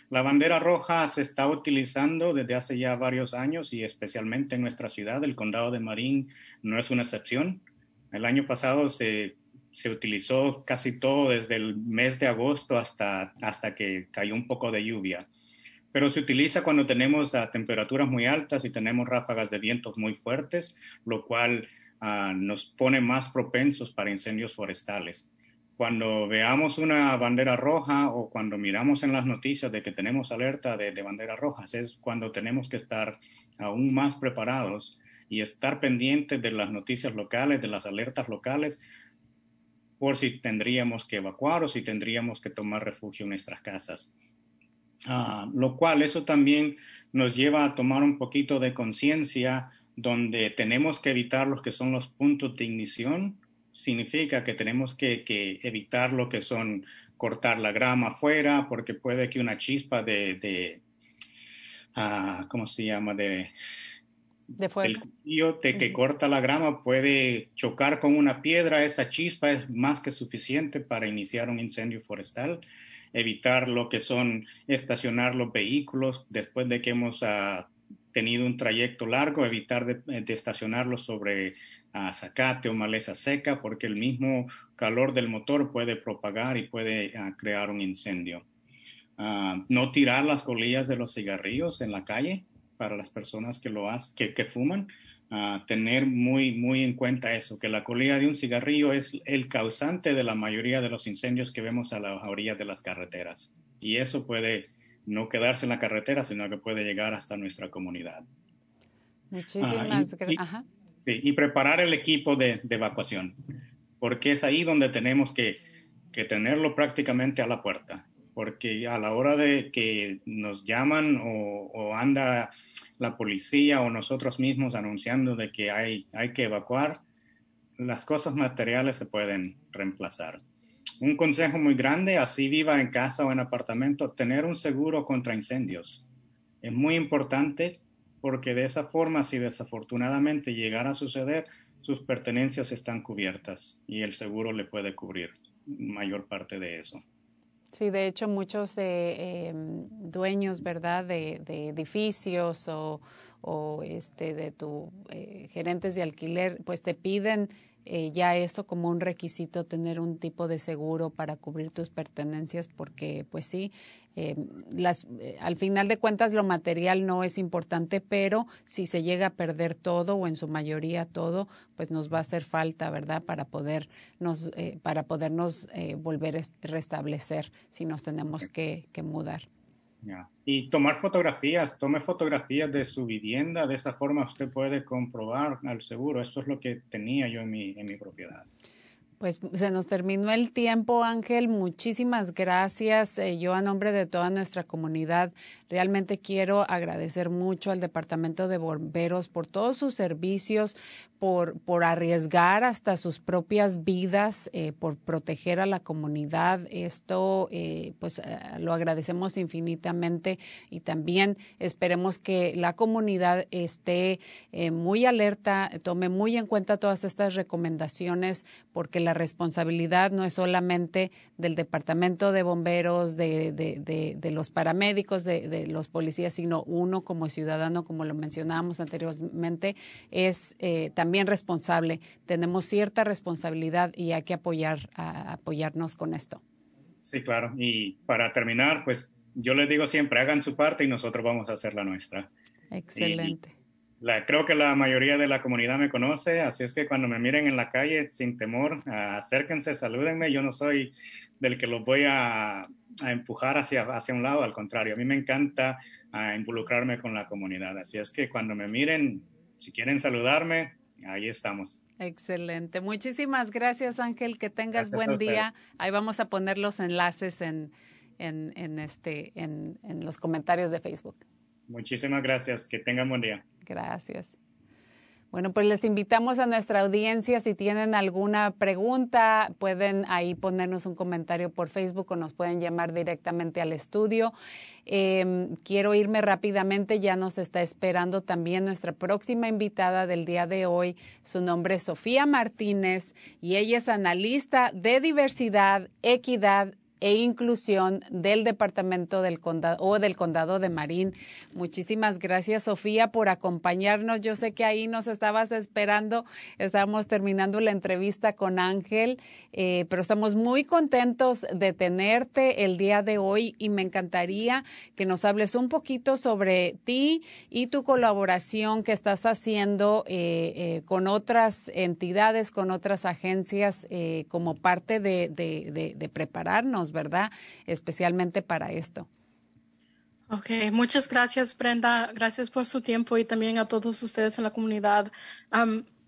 La bandera roja se está utilizando desde hace ya varios años y especialmente en nuestra ciudad, el condado de Marín no es una excepción. El año pasado se, se utilizó casi todo desde el mes de agosto hasta, hasta que cayó un poco de lluvia pero se utiliza cuando tenemos uh, temperaturas muy altas y tenemos ráfagas de vientos muy fuertes, lo cual uh, nos pone más propensos para incendios forestales. Cuando veamos una bandera roja o cuando miramos en las noticias de que tenemos alerta de, de banderas rojas, es cuando tenemos que estar aún más preparados y estar pendiente de las noticias locales, de las alertas locales, por si tendríamos que evacuar o si tendríamos que tomar refugio en nuestras casas. Ah, lo cual eso también nos lleva a tomar un poquito de conciencia donde tenemos que evitar los que son los puntos de ignición. Significa que tenemos que, evitar lo que son cortar la grama afuera, porque puede que una chispa de, de ah, ¿cómo se llama? De, de fuego. El cuchillo que corta la grama puede chocar con una piedra. Esa chispa es más que suficiente para iniciar un incendio forestal evitar lo que son estacionar los vehículos después de que hemos uh, tenido un trayecto largo, evitar de, de estacionarlos sobre uh, zacate o maleza seca, porque el mismo calor del motor puede propagar y puede uh, crear un incendio. no tirar las colillas de los cigarrillos en la calle para las personas que lo hacen, que fuman tener muy, muy en cuenta eso, que la colilla de un cigarrillo es el causante de la mayoría de los incendios que vemos a la orilla de las carreteras. Y eso puede no quedarse en la carretera, sino que puede llegar hasta nuestra comunidad. Muchísimas gracias. Sí, y preparar el equipo de, de, evacuación, porque es ahí donde tenemos que, que tenerlo prácticamente a la puerta porque a la hora de que nos llaman o, anda la policía o nosotros mismos anunciando de que hay, hay que evacuar, las cosas materiales se pueden reemplazar. Un consejo muy grande, así viva en casa o en apartamento, tener un seguro contra incendios. Es muy importante porque de esa forma, si desafortunadamente llegara a suceder, sus pertenencias están cubiertas y el seguro le puede cubrir mayor parte de eso. Sí, de hecho muchos eh, dueños, ¿verdad?, de, de edificios o, o, este, de tu eh, gerentes de alquiler, pues te piden eh, ya esto como un requisito tener un tipo de seguro para cubrir tus pertenencias porque pues sí eh, las eh, al final de cuentas lo material no es importante pero si se llega a perder todo o en su mayoría todo pues nos va a hacer falta verdad para poder nos para podernos volver a restablecer si nos tenemos que, que mudar y tomar fotografías, tome fotografías de su vivienda, de esa forma usted puede comprobar al seguro. Esto es lo que tenía yo en mi, en mi propiedad. Pues se nos terminó el tiempo, Ángel. Muchísimas gracias. Eh, yo a nombre de toda nuestra comunidad realmente quiero agradecer mucho al Departamento de Bomberos por todos sus servicios, por, por arriesgar hasta sus propias vidas, eh, por proteger a la comunidad. Esto, eh, pues, eh, lo agradecemos infinitamente y también esperemos que la comunidad esté muy alerta, tome muy en cuenta todas estas recomendaciones, porque la responsabilidad no es solamente del Departamento de Bomberos, de, de, de, los paramédicos, de, los policías, sino uno como ciudadano, como lo mencionábamos anteriormente, es también también responsable. Tenemos cierta responsabilidad y hay que apoyar, a, apoyarnos con esto. Sí, claro. Y para terminar, pues yo les digo siempre, hagan su parte y nosotros vamos a hacer la nuestra. Excelente. La, creo que la mayoría de la comunidad me conoce, así es que cuando me miren en la calle, sin temor, acérquense, salúdenme. Yo no soy del que los voy a, a empujar hacia, hacia un lado, al contrario, a mí me encanta involucrarme con la comunidad. Así es que cuando me miren, si quieren saludarme, ahí estamos. Excelente. Muchísimas gracias, Ángel. Que tengas buen día. Ahí vamos a poner los enlaces en, en, en este, en, en los comentarios de Facebook. Muchísimas gracias. Que tengan buen día. Gracias. Bueno, pues les invitamos a nuestra audiencia, si tienen alguna pregunta, pueden ahí ponernos un comentario por Facebook o nos pueden llamar directamente al estudio. Eh, quiero irme rápidamente, ya nos está esperando también nuestra próxima invitada del día de hoy. Su nombre es Sofía Martínez y ella es analista de diversidad, equidad e inclusión del Departamento del Condado o del Condado de Marín. Muchísimas gracias, Sofía, por acompañarnos. Yo sé que ahí nos estabas esperando. Estábamos terminando la entrevista con Ángel, eh, pero estamos muy contentos de tenerte el día de hoy y me encantaría que nos hables un poquito sobre ti y tu colaboración que estás haciendo eh, eh, con otras entidades, con otras agencias, como parte de, prepararnos ¿verdad? Especialmente para esto. Ok, muchas gracias Brenda, gracias por su tiempo y también a todos ustedes en la comunidad.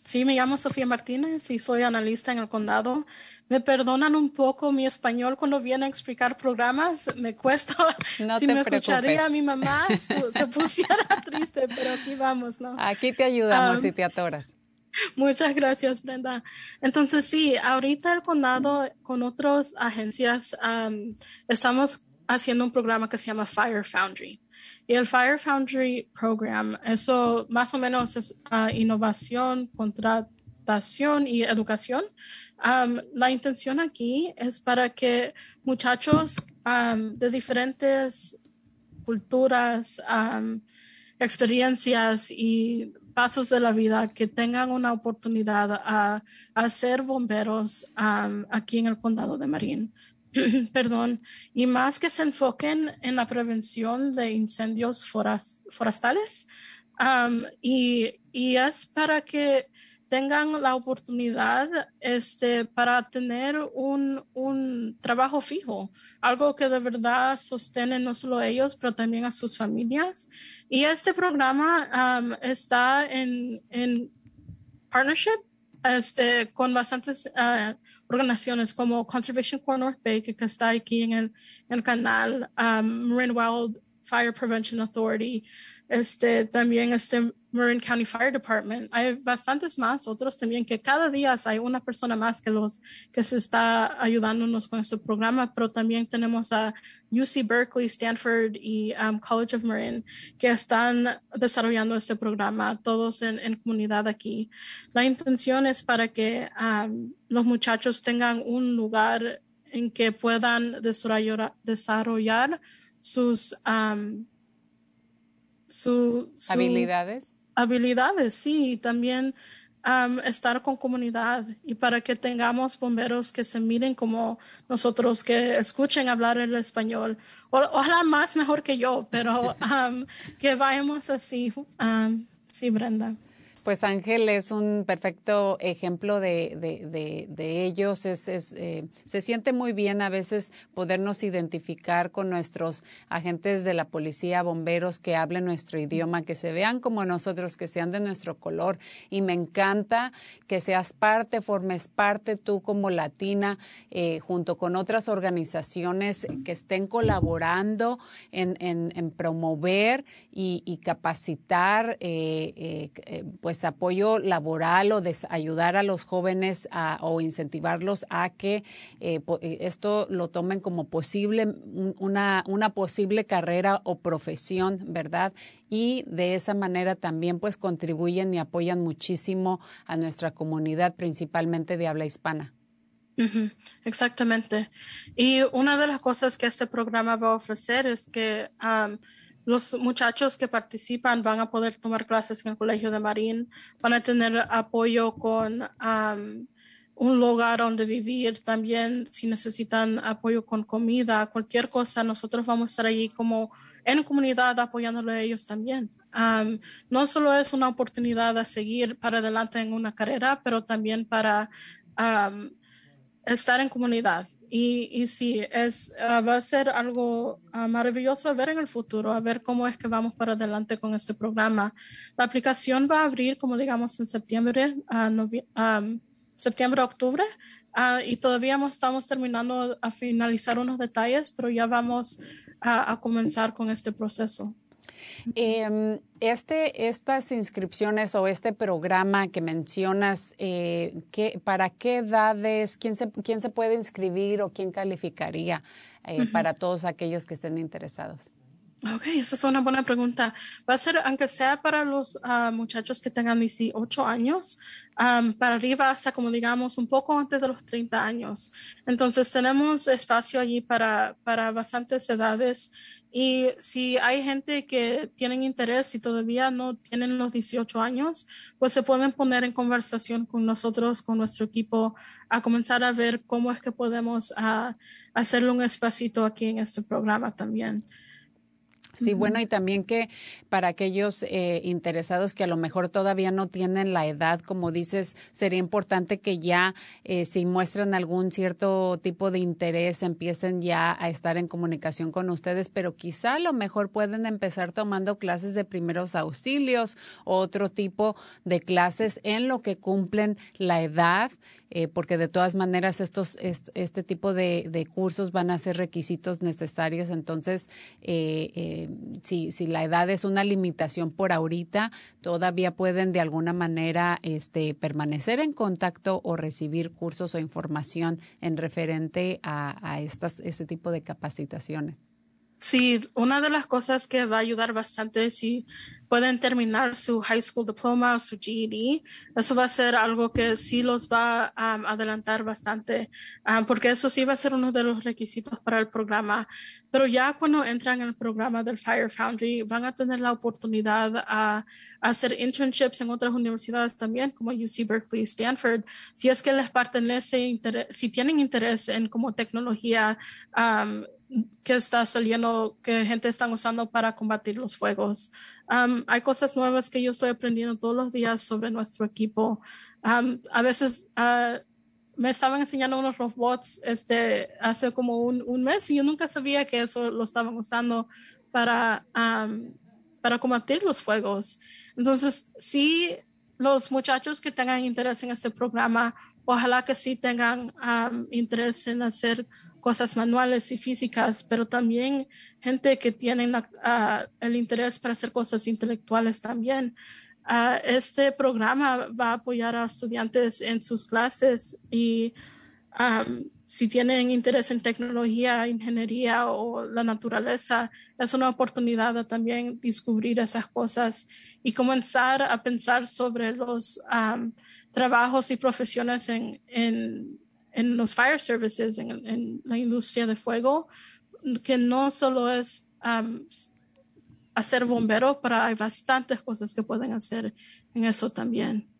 sí, me llamo Sofía Martínez y soy analista en el condado. Me perdonan un poco mi español cuando viene a explicar programas, me cuesta. No si te me preocupes. escucharía a mi mamá, se, se pusiera triste, pero aquí vamos, ¿no? Aquí te ayudamos si te atoras. Muchas gracias, Brenda. Entonces, sí, ahorita el condado con otras agencias um, estamos haciendo un programa que se llama Fire Foundry. Y el Fire Foundry Program, eso más o menos es uh, innovación, contratación y educación. Um, la intención aquí es para que muchachos de diferentes culturas, experiencias y pasos de la vida que tengan una oportunidad a, a ser bomberos um, aquí en el condado de Marín. Perdón, y más que se enfoquen en la prevención de incendios forestales. Um, y, y, es para que tengan la oportunidad este, para tener un, un, trabajo fijo, algo que de verdad sostiene no solo ellos, pero también a sus familias. Y este programa um, está en, en partnership este, con bastantes uh, organizaciones como Conservation Corps North Bay, que está aquí en el, en el canal, um, Marine Wild Fire Prevention Authority, este, también este Marin County Fire Department. Hay bastantes más, otros también, que cada día hay una persona más que los que se está ayudándonos con este programa, pero también tenemos a UC Berkeley, Stanford y um, College of Marin que están desarrollando este programa, todos en, comunidad aquí. La intención es para que um, los muchachos tengan un lugar en que puedan desarrollar, desarrollar sus um, su, su, habilidades. Habilidades, sí, también um, estar con comunidad y para que tengamos bomberos que se miren como nosotros, que escuchen hablar el español. O, ojalá más mejor que yo, pero um, que vayamos así. Um, sí, Brenda. Pues Ángel es un perfecto ejemplo de, de, de, de ellos. Es, es, eh, se siente muy bien a veces podernos identificar con nuestros agentes de la policía, bomberos que hablen nuestro idioma, que se vean como nosotros, que sean de nuestro color. Y me encanta que seas parte, formes parte tú como latina, eh, junto con otras organizaciones que estén colaborando en, en, en promover y, capacitar eh, pues pues apoyo laboral o ayudar a los jóvenes a, o incentivarlos a que eh, esto lo tomen como posible, una, una posible carrera o profesión, ¿verdad? Y de esa manera también pues contribuyen y apoyan muchísimo a nuestra comunidad, principalmente de habla hispana. Exactamente. Y una de las cosas que este programa va a ofrecer es que los muchachos que participan van a poder tomar clases en el Colegio de Marín, van a tener apoyo con un lugar donde vivir, también si necesitan apoyo con comida, cualquier cosa, nosotros vamos a estar allí como en comunidad apoyándole a ellos también. Um, no solo es una oportunidad a seguir para adelante en una carrera, pero también para estar en comunidad. Y, y sí, es, uh, va a ser algo uh, maravilloso a ver en el futuro, a ver cómo es que vamos para adelante con este programa. La aplicación va a abrir, como digamos, en septiembre, um, septiembre, octubre, y todavía estamos terminando a finalizar unos detalles, pero ya vamos a comenzar con este proceso. Eh, este, estas inscripciones o este programa que mencionas, eh, ¿qué, ¿para qué edades, quién se, quién se puede inscribir o quién calificaría eh, uh -huh. para todos aquellos que estén interesados? Ok, esa es una buena pregunta. Va a ser, aunque sea para los uh, muchachos que tengan 18 años, um, para arriba hasta como digamos un poco antes de los 30 años. Entonces tenemos espacio allí para, para bastantes edades y si hay gente que tienen interés y todavía no tienen los 18 años, pues se pueden poner en conversación con nosotros, con nuestro equipo, a comenzar a ver cómo es que podemos uh, hacerle un espacito aquí en este programa también. Sí, bueno, y también que para aquellos eh, interesados que a lo mejor todavía no tienen la edad, como dices, sería importante que ya eh, si muestran algún cierto tipo de interés, empiecen ya a estar en comunicación con ustedes, pero quizá a lo mejor pueden empezar tomando clases de primeros auxilios o otro tipo de clases en lo que cumplen la edad eh, porque de todas maneras estos, este tipo de, cursos van a ser requisitos necesarios. Entonces, eh, eh, si, si la edad es una limitación por ahorita, todavía pueden de alguna manera este, permanecer en contacto o recibir cursos o información en referente a, a estas, este tipo de capacitaciones. Sí, una de las cosas que va a ayudar bastante es si pueden terminar su high school diploma o su GED. Eso va a ser algo que sí los va a adelantar bastante, porque eso sí va a ser uno de los requisitos para el programa. Pero ya cuando entran en el programa del Fire Foundry, van a tener la oportunidad a, hacer internships en otras universidades también, como UC Berkeley, Stanford. Si es que les pertenece, si tienen interés en como tecnología, que está saliendo, que gente está usando para combatir los fuegos. hay cosas nuevas que yo estoy aprendiendo todos los días sobre nuestro equipo. a veces uh, me estaban enseñando unos robots este, hace como un, un, mes y yo nunca sabía que eso lo estaban usando para, para combatir los fuegos. Entonces, sí, los muchachos que tengan interés en este programa, ojalá que sí tengan interés en hacer cosas manuales y físicas, pero también gente que tiene ah, el interés para hacer cosas intelectuales también. Uh, este programa va a apoyar a estudiantes en sus clases y si tienen interés en tecnología, ingeniería o la naturaleza, es una oportunidad de también descubrir esas cosas y comenzar a pensar sobre los trabajos y profesiones en, en, en los fire services, en, la industria de fuego, que no solo es um, hacer bombero, pero hay bastantes cosas que pueden hacer en eso también.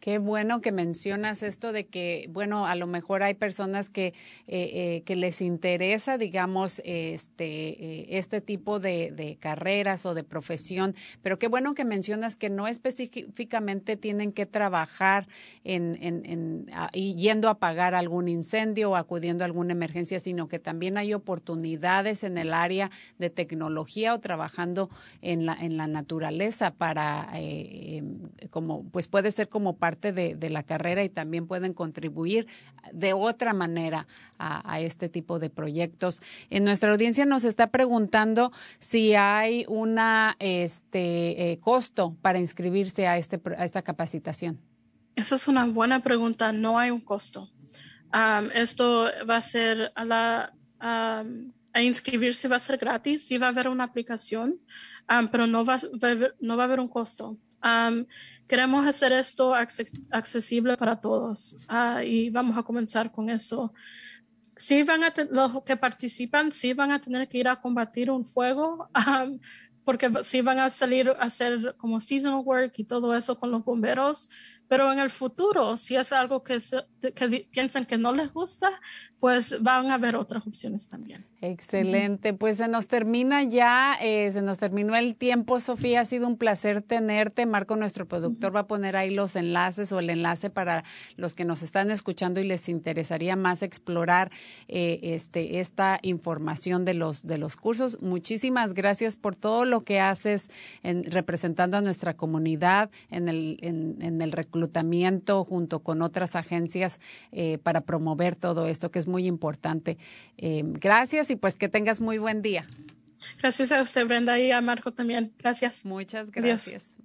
Qué bueno que mencionas esto de que, bueno, a lo mejor hay personas que, eh, eh, que les interesa, digamos, este, eh, este tipo de, de, carreras o de profesión, pero qué bueno que mencionas que no específicamente tienen que trabajar en, en, en yendo a apagar algún incendio o acudiendo a alguna emergencia, sino que también hay oportunidades en el área de tecnología o trabajando en la, en la naturaleza para, em, como, pues puede ser como parte de, la carrera y también pueden contribuir de otra manera a, este tipo de proyectos. En nuestra audiencia nos está preguntando si hay una este eh, costo para inscribirse a este a esta capacitación. Esa es una buena pregunta. No hay un costo. esto va a ser a la a inscribirse va a ser gratis. Sí va a haber una aplicación, pero no va, no va a haber un costo queremos hacer esto accesible para todos ah, y vamos a comenzar con eso. Sí van a los que participan, sí van a tener que ir a combatir un fuego, porque sí van a salir a hacer como seasonal work y todo eso con los bomberos, pero en el futuro, si es algo que, que piensan que no les gusta, pues van a haber otras opciones también. Excelente, pues se nos termina ya, eh, se nos terminó el tiempo, Sofía, ha sido un placer tenerte. Marco, nuestro productor, va a poner ahí los enlaces o el enlace para los que nos están escuchando y les interesaría más explorar eh, este, esta información de los, de los cursos. Muchísimas gracias por todo lo que haces en, representando a nuestra comunidad en el, en, en el reclutamiento junto con otras agencias eh, para promover todo esto que es muy importante. Eh, gracias y pues que tengas muy buen día. Gracias a usted, Brenda, y a Marco también. Gracias. Muchas gracias.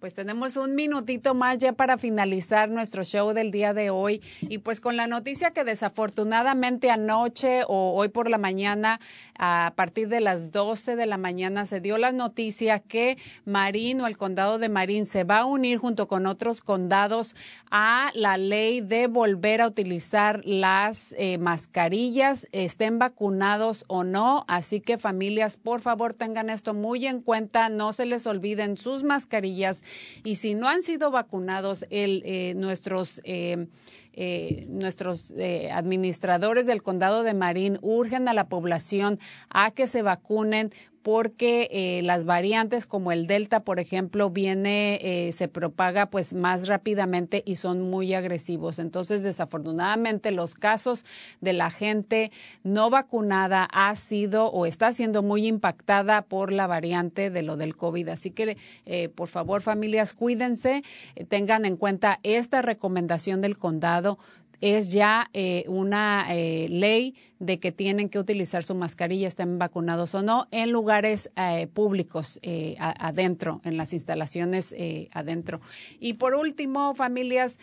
Pues tenemos un minutito más ya para finalizar nuestro show del día de hoy y pues con la noticia que desafortunadamente anoche o hoy por la mañana a partir de las 12 de la mañana se dio la noticia que Marín o el condado de Marín se va a unir junto con otros condados a la ley de volver a utilizar las eh, mascarillas, estén vacunados o no. Así que familias, por favor, tengan esto muy en cuenta, no se les olviden sus mascarillas y si no han sido vacunados, el, eh, nuestros... Eh, eh, nuestros eh, administradores del condado de Marín urgen a la población a que se vacunen porque eh, las variantes como el Delta, por ejemplo, viene, eh, se propaga pues más rápidamente y son muy agresivos. Entonces, desafortunadamente, los casos de la gente no vacunada ha sido o está siendo muy impactada por la variante de lo del COVID. Así que, eh, por favor, familias, cuídense, tengan en cuenta esta recomendación del condado es ya eh, una eh, ley de que tienen que utilizar su mascarilla, estén vacunados o no, en lugares eh, públicos adentro, en las instalaciones adentro. Y por último, familias,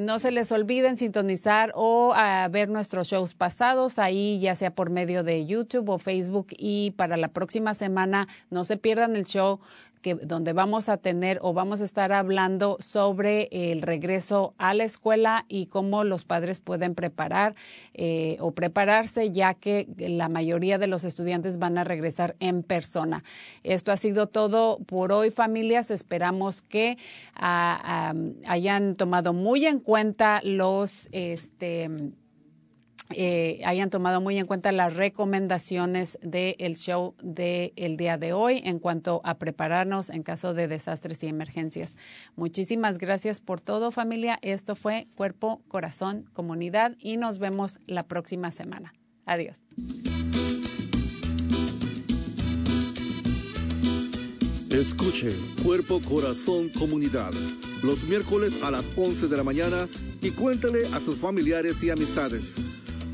no se les olviden sintonizar o ver nuestros shows pasados ahí, ya sea por medio de YouTube o Facebook. Y para la próxima semana, no se pierdan el show que, donde vamos a tener o vamos a estar hablando sobre el regreso a la escuela y cómo los padres pueden preparar eh, o prepararse ya que la mayoría de los estudiantes van a regresar en persona. Esto ha sido todo por hoy, familias. Esperamos que ah, hayan tomado muy en cuenta los este eh, hayan tomado muy en cuenta las recomendaciones del show del día de hoy en cuanto a prepararnos en caso de desastres y emergencias. Muchísimas gracias por todo, familia. Esto fue Cuerpo, Corazón, Comunidad y nos vemos la próxima semana. Adiós. Escuche Cuerpo, Corazón, Comunidad los miércoles a las 11 de la mañana y cuéntale a sus familiares y amistades.